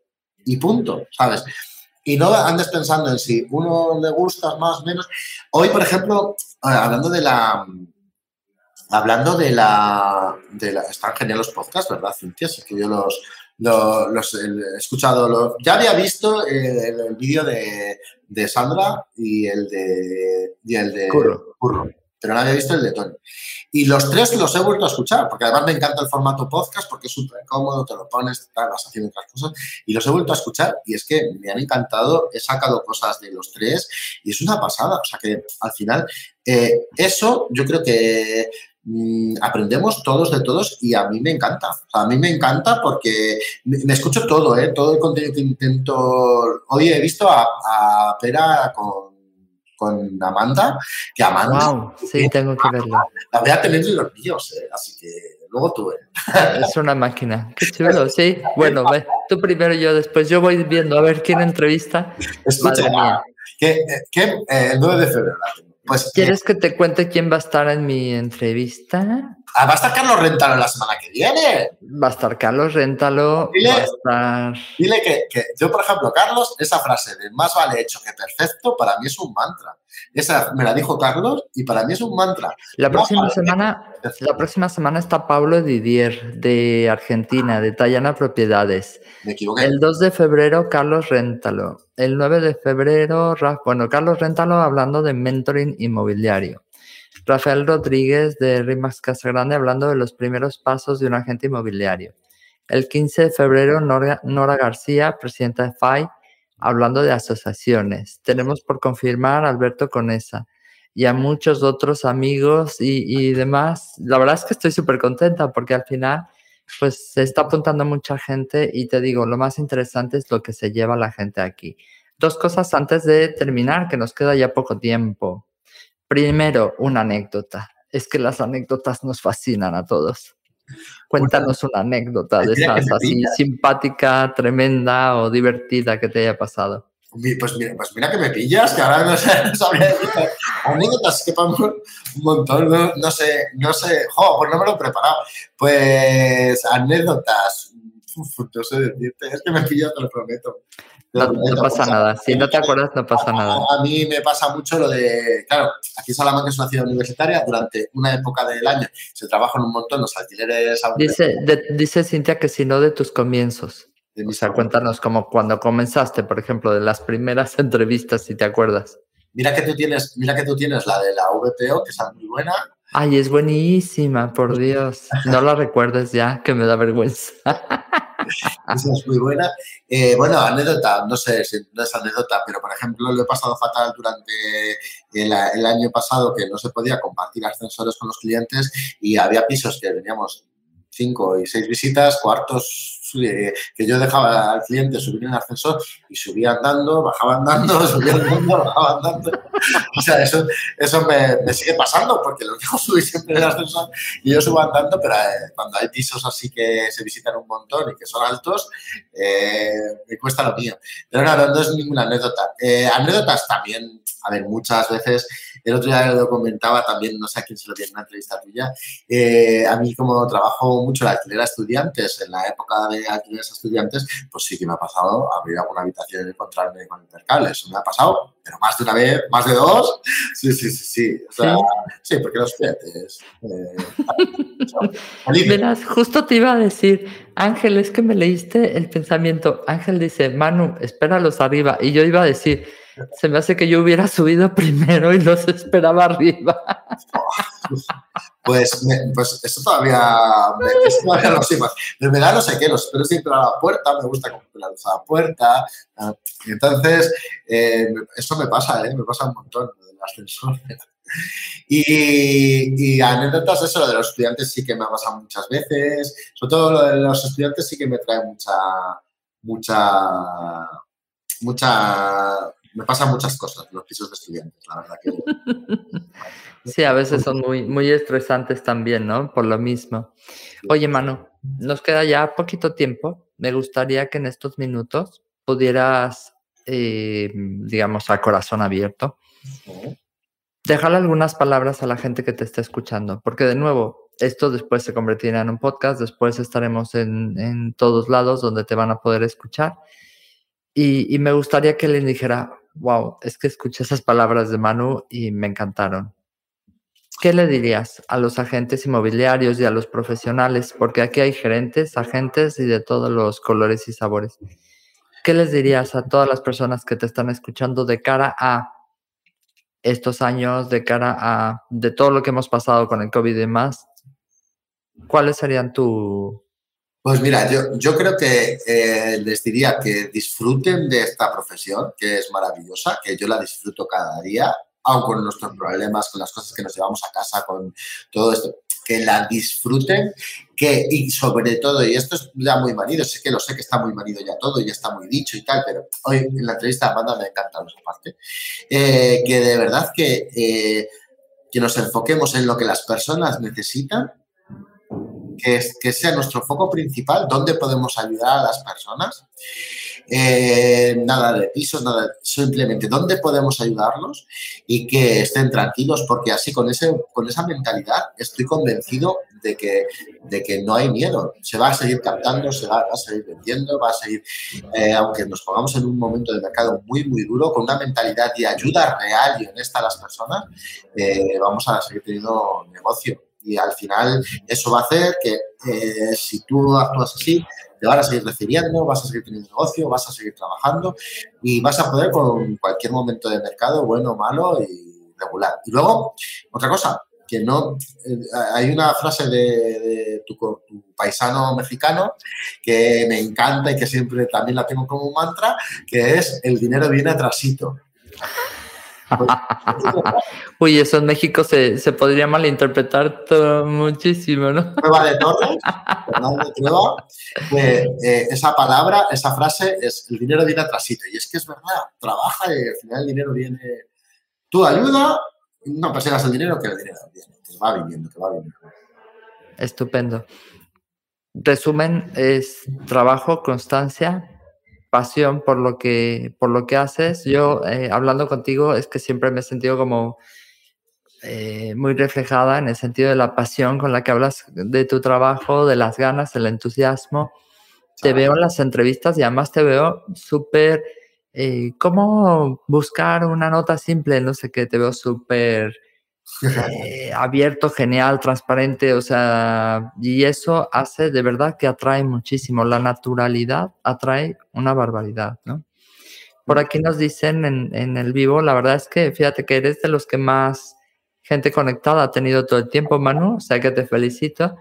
Speaker 1: y punto, ¿sabes? y no andes pensando en si uno le gusta más, menos. Hoy, por ejemplo, hablando de la, hablando de la, de la, Están geniales los podcasts, ¿verdad, Cintia? Así que yo los, los, he escuchado. ya había visto el, vídeo de, de, Sandra y el de. Y el de
Speaker 2: Curro.
Speaker 1: Pero no había visto el de Tony. Y los tres los he vuelto a escuchar, porque además me encanta el formato podcast, porque es súper cómodo, te lo pones, vas haciendo otras cosas. Y los he vuelto a escuchar y es que me han encantado, he sacado cosas de los tres y es una pasada. O sea que al final, eh, eso yo creo que Mm, aprendemos todos de todos y a mí me encanta. a mí me encanta porque me, escucho todo, ¿eh? todo el contenido que intento. Hoy he visto a, Pera con, con Amanda, que Amanda...
Speaker 2: Wow, sí, tengo que verlo.
Speaker 1: La voy a tener en los míos, ¿eh? así que luego tú. ¿eh?
Speaker 2: Es una máquina, qué chulo, sí. Bueno, ve, tú primero, yo después. Yo voy viendo a ver quién entrevista.
Speaker 1: Escucha, que, que eh, el 9 de febrero la tengo. Pues,
Speaker 2: ¿Quieres que te cuente quién va a estar en mi entrevista?
Speaker 1: Ah, va a estar Carlos Rentalo la semana que viene.
Speaker 2: Va a estar Carlos Rentalo.
Speaker 1: Dile,
Speaker 2: va a estar...
Speaker 1: dile que, que, yo, por ejemplo, Carlos, esa frase de más vale hecho que perfecto, para mí es un mantra. Esa me la dijo Carlos y para mí es un mantra.
Speaker 2: La próxima, semana, la próxima semana está Pablo Didier de Argentina, de Tallana Propiedades.
Speaker 1: Me equivoqué.
Speaker 2: El 2 de febrero, Carlos Réntalo. El 9 de febrero, bueno, Carlos Réntalo hablando de mentoring inmobiliario. Rafael Rodríguez de Rimax Casagrande hablando de los primeros pasos de un agente inmobiliario. El 15 de febrero, Nora, Nora García, presidenta de FAI, hablando de asociaciones. Tenemos por confirmar a Alberto Conesa y a muchos otros amigos y, y demás. La verdad es que estoy súper contenta porque al final pues se está apuntando mucha gente y te digo, lo más interesante es lo que se lleva la gente aquí. Dos cosas antes de terminar, que nos queda ya poco tiempo. Primero, una anécdota. Es que las anécdotas nos fascinan a todos. Cuéntanos una anécdota de esas así simpática, tremenda o divertida que te haya pasado.
Speaker 1: Pues mira, pues mira que me pillas, que ahora no, sé, no sabría decir. Anécdotas que un montón, no, no, sé, no sé, jo, pues no me lo he preparado. Pues anécdotas, uf, no sé decirte, es que me pillas, te lo prometo.
Speaker 2: No, no, pasa nada. Si no te acuerdas, no pasa nada.
Speaker 1: A mí me pasa mucho lo de, claro, aquí Salamanca es una ciudad universitaria, durante una época del año se trabajan un montón los alquileres.
Speaker 2: Dice, de, dice Cintia que si no de tus comienzos. O sea, cuéntanos como cuando comenzaste, por ejemplo, de las primeras entrevistas, si te acuerdas.
Speaker 1: Mira que tú tienes, mira que tú tienes la de la VPO, que es muy buena.
Speaker 2: Ay, es buenísima, por Dios. No la recuerdes ya, que me da vergüenza.
Speaker 1: Esa es muy buena. Eh, bueno, anécdota, no sé si no es anécdota, pero por ejemplo lo he pasado fatal durante el, el, año pasado que no se podía compartir ascensores con los clientes y había pisos que veníamos cinco y seis visitas, cuartos que yo dejaba al cliente subir en el ascensor y subía andando, bajaba andando, subía andando, bajaba andando. O sea, eso, eso me, sigue pasando porque lo dejo subir siempre en el ascensor y yo subo andando, pero eh, cuando hay pisos así que se visitan un montón y que son altos, eh, me cuesta lo mío. Pero no, no es ninguna anécdota. Eh, anécdotas también, a ver, muchas veces, el otro día lo comentaba también, no sé a quién se lo tiene en una entrevista tuya, eh, a mí como trabajo mucho en alquiler a estudiantes, en la época de alquileres a estudiantes, pues sí que me ha pasado abrir alguna habitación y encontrarme con intercable. Eso me ha pasado, pero más de una vez, más de dos. Sí, sí, sí, sí. O sea, sí. porque los estudiantes... Eh,
Speaker 2: Verás, justo te iba a decir, Ángel, es que me leíste el pensamiento. Ángel dice, Manu, espéralos arriba. Y yo iba a decir, se me hace que yo hubiera subido primero y los esperaba arriba.
Speaker 1: Pues, pues eso todavía, me, eso todavía lo sé más. De verdad no sé qué, los espero siempre a la puerta, me gusta comprar la luz a la puerta. Y entonces, eh, eso me pasa, ¿eh? me pasa un montón del ascensor. Y, y, anécdotas, eso, lo de los estudiantes sí que me ha pasado muchas veces. Sobre todo lo de los estudiantes sí que me trae mucha, mucha, mucha me pasan muchas cosas los pisos de estudiantes, la verdad que.
Speaker 2: Sí, a veces son muy, muy estresantes también, ¿no? Por lo mismo. Oye, Manu, nos queda ya poquito tiempo. Me gustaría que en estos minutos pudieras, eh, digamos, a corazón abierto, dejarle algunas palabras a la gente que te está escuchando, porque de nuevo, esto después se convertirá en un podcast, después estaremos en, en todos lados donde te van a poder escuchar. Y, y, me gustaría que le dijera, wow, es que escuché esas palabras de Manu y me encantaron. ¿Qué le dirías a los agentes inmobiliarios y a los profesionales? Porque aquí hay gerentes, agentes y de todos los colores y sabores. ¿Qué les dirías a todas las personas que te están escuchando de cara a estos años, de cara a de todo lo que hemos pasado con el COVID y demás? ¿Cuáles serían tu,
Speaker 1: pues mira, yo, yo creo que eh, les diría que disfruten de esta profesión, que es maravillosa, que yo la disfruto cada día, aun con nuestros problemas, con las cosas que nos llevamos a casa, con todo esto. que la disfruten, que, y sobre todo, y esto es ya muy manido, sé que lo sé que está muy manido ya todo, ya está muy dicho y tal, pero hoy en la entrevista de banda me encanta esa parte, eh, que de verdad que, eh, que nos enfoquemos en lo que las personas necesitan, que, que sea nuestro foco principal, dónde podemos ayudar a las personas eh, nada de pisos, nada, simplemente dónde podemos ayudarlos y que estén tranquilos, porque así con, ese, con esa mentalidad estoy convencido de que, de que no hay miedo. Se va a seguir captando, se va, a seguir vendiendo, va a seguir, eh, aunque nos pongamos en un momento de mercado muy, muy duro, con una mentalidad de ayuda real y honesta a las personas, eh, vamos a seguir teniendo negocio. Y al final eso va a hacer que si tú actúas así, te van a seguir recibiendo, vas a seguir teniendo negocio, vas a seguir trabajando y vas a poder con cualquier momento de mercado, bueno, malo y regular. Y luego, otra cosa, que no, eh, hay una frase de, tu, tu, paisano mexicano que me encanta y que siempre también la tengo como un mantra, que es el dinero viene atrasito.
Speaker 2: Uy, eso en México se, podría malinterpretar muchísimo, ¿no?
Speaker 1: Prueba de Torres, eh, esa palabra, esa frase es el dinero viene atrasito. Y es que es verdad, trabaja y al final el dinero viene. Tú ayuda, no persigas el dinero, que el dinero viene, que va viniendo, que va viniendo.
Speaker 2: Estupendo. Resumen, es trabajo, constancia, pasión por lo que, por lo que haces. Yo, eh, hablando contigo, es que siempre me he sentido como eh, muy reflejada en el sentido de la pasión con la que hablas de tu trabajo, de las ganas, el entusiasmo. Te veo en las entrevistas y además te veo súper, eh, ¿cómo buscar una nota simple? No sé qué, te veo súper eh, abierto, genial, transparente, o sea, y eso hace de verdad que atrae muchísimo. La naturalidad atrae una barbaridad, ¿no? Por aquí nos dicen en, el vivo, la verdad es que fíjate que eres de los que más gente conectada ha tenido todo el tiempo, Manu, o sea que te felicito.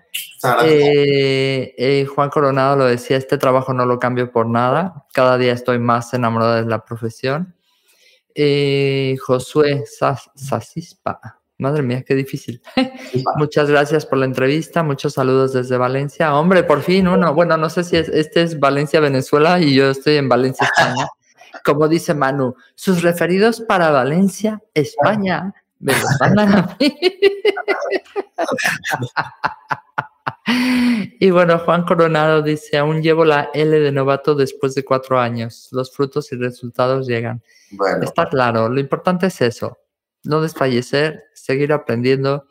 Speaker 2: Eh, eh, Juan Coronado lo decía, este trabajo no lo cambio por nada, cada día estoy más enamorado de la profesión. Josué Sasispa, Madre mía, qué difícil. Muchas gracias por la entrevista, muchos saludos desde Valencia. Hombre, por fin uno. Bueno, no sé si este es Valencia, Venezuela y yo estoy en Valencia, España. Como dice Manu, sus referidos para Valencia, España, me los mandan a mí. Y bueno, Juan Coronado dice, aún llevo la L de novato después de cuatro años. Los frutos y resultados llegan. Está claro, lo importante es eso, no desfallecer, seguir aprendiendo,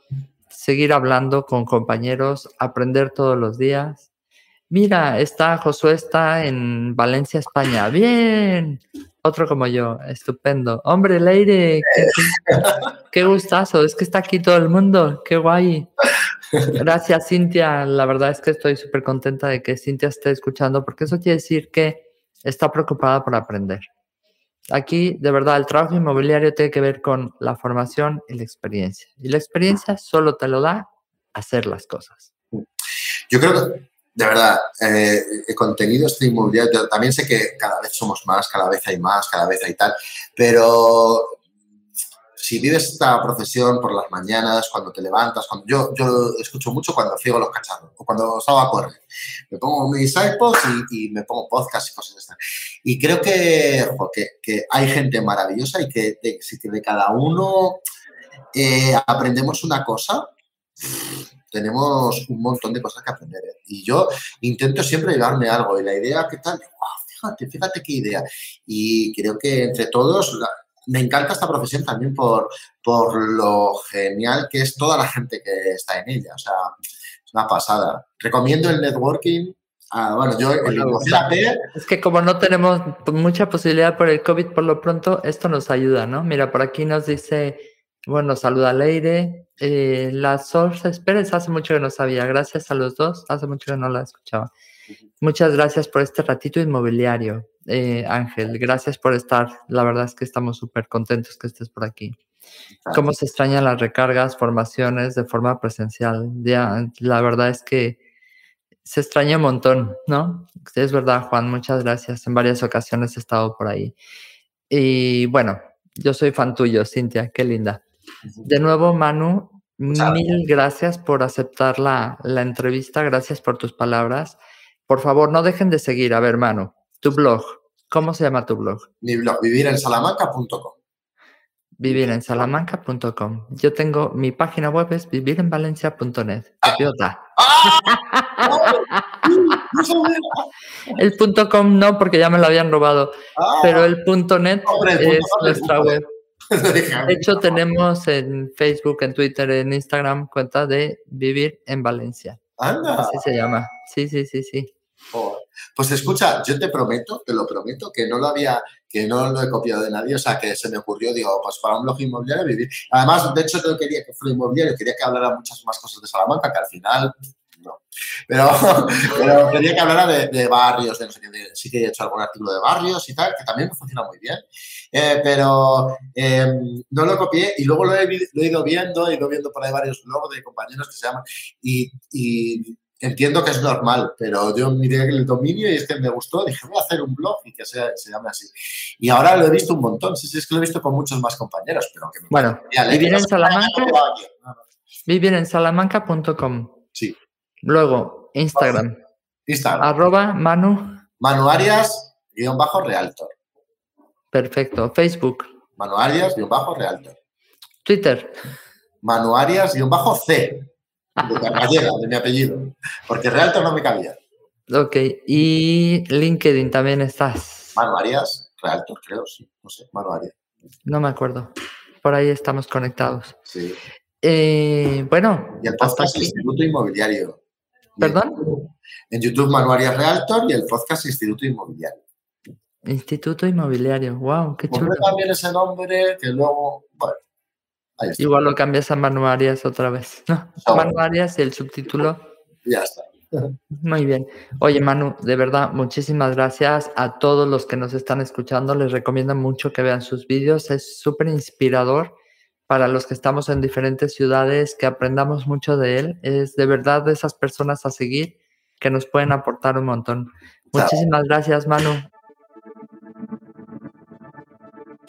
Speaker 2: seguir hablando con compañeros, aprender todos los días. Mira, está Josué está en Valencia, España. Bien. Otro como yo, estupendo. Hombre, Leire, qué, qué gustazo. Es que está aquí todo el mundo. Qué guay. Gracias, Cintia. La verdad es que estoy súper contenta de que Cintia esté escuchando porque eso quiere decir que está preocupada por aprender. Aquí, de verdad, el trabajo inmobiliario tiene que ver con la formación y la experiencia. Y la experiencia solo te lo da hacer las cosas.
Speaker 1: Yo creo que, de verdad, eh, el contenido este inmobiliario, también sé que cada vez somos más, cada vez hay más, cada vez hay tal, pero si vives esta profesión por las mañanas, cuando te levantas, cuando yo, yo escucho mucho cuando ciego los cacharros o cuando salgo a correr. Me pongo mis iPods y, me pongo podcast y cosas de estas. Y creo que, que, hay gente maravillosa y que si de cada uno eh, aprendemos una cosa, tenemos un montón de cosas que aprender. ¿eh? Y yo intento siempre llevarme algo. Y la idea, ¿qué tal? fíjate, fíjate qué idea. Y creo que entre todos me encanta esta profesión también por, por lo genial que es toda la gente que está en ella. O sea, es una pasada. Recomiendo el networking. bueno, yo
Speaker 2: Es que como no tenemos mucha posibilidad por el COVID por lo pronto, esto nos ayuda, ¿no? Mira, por aquí nos dice, bueno, saluda a Leire. Eh, la Source Pérez hace mucho que no sabía. Gracias a los dos. Hace mucho que no la escuchaba. Muchas gracias por este ratito inmobiliario. Eh, Ángel, gracias por estar. La verdad es que estamos súper contentos que estés por aquí. ¿Cómo se extrañan las recargas, formaciones de forma presencial? Ya, la verdad es que se extraña un montón, ¿no? Es verdad, Juan, muchas gracias. En varias ocasiones he estado por ahí. Y bueno, yo soy fan tuyo, Cintia, qué linda. De nuevo, Manu, Mil gracias por aceptar la, la entrevista, gracias por tus palabras. Por favor, no dejen de seguir. A ver, hermano, tu blog. ¿Cómo se llama tu blog?
Speaker 1: Mi blog, vivirensalamanca.com.
Speaker 2: Vivirensalamanca.com. Yo tengo mi página web es vivirenvalencia.net.
Speaker 1: ¡Ah!
Speaker 2: el punto com no, porque ya me lo habían robado.
Speaker 1: Ah.
Speaker 2: pero el punto net
Speaker 1: Hombre, el
Speaker 2: es
Speaker 1: punto
Speaker 2: nuestra web. De hecho, tenemos en Facebook, en Twitter, en Instagram cuenta de Vivir en Valencia.
Speaker 1: Anda.
Speaker 2: Así se llama. Sí, sí, sí, sí.
Speaker 1: Pues escucha, yo te prometo, te lo prometo, que no lo había, que no lo he copiado de nadie, o sea, que se me ocurrió, digo, pues para un blog inmobiliario vivir. Además, de hecho, yo quería que fuera inmobiliario, quería que hablara muchas más cosas de Salamanca, que al final, no. Pero, quería que hablara de, barrios, de no sé qué, sí que he hecho algún artículo de barrios y tal, que también funciona muy bien. Eh, pero eh, no lo copié y luego lo he, vi- lo he ido viendo, he ido viendo por ahí varios blogs de compañeros que se llaman y, y entiendo que es normal, pero yo miré el dominio y es que me gustó, dije voy a hacer un blog y que sea- se llame así. Y ahora lo he visto un montón, sí, sí, es que lo he visto con muchos más compañeros, pero que me
Speaker 2: Bueno, vivir en
Speaker 1: no
Speaker 2: Salamanca,
Speaker 1: no, no,
Speaker 2: vivirensalamanca.com.
Speaker 1: Sí.
Speaker 2: Luego, Instagram,
Speaker 1: Instagram,
Speaker 2: arroba Manu.
Speaker 1: Manu Arias, guion bajo, Realtor.
Speaker 2: Perfecto. Facebook,
Speaker 1: Manu Arias, guion bajo, Realtor.
Speaker 2: Twitter.
Speaker 1: Manu Arias, guion bajo, C. De gallega, de mi apellido. Porque Realtor no me cabía.
Speaker 2: Ok. Y LinkedIn también estás.
Speaker 1: Manu Arias, Realtor, creo, sí. No sé, Manu Arias.
Speaker 2: No me acuerdo. Por ahí estamos conectados.
Speaker 1: Sí.
Speaker 2: Eh, bueno,
Speaker 1: Y el podcast. Instituto Inmobiliario.
Speaker 2: ¿Perdón?
Speaker 1: En YouTube Manu Arias Realtor y el podcast Instituto Inmobiliario.
Speaker 2: Instituto Inmobiliario. Wow, qué chulo.
Speaker 1: Compré también ese nombre que luego, bueno.
Speaker 2: Igual lo cambias a Manu Arias otra vez. ¿no?
Speaker 1: Ah,
Speaker 2: Manu Arias y el subtítulo.
Speaker 1: Ya está.
Speaker 2: Muy bien. Oye, Manu, de verdad, muchísimas gracias a todos los que nos están escuchando. Les recomiendo mucho que vean sus vídeos. Es súper inspirador para los que estamos en diferentes ciudades, que aprendamos mucho de él. Es de verdad de esas personas a seguir que nos pueden aportar un montón. Muchísimas gracias, Manu.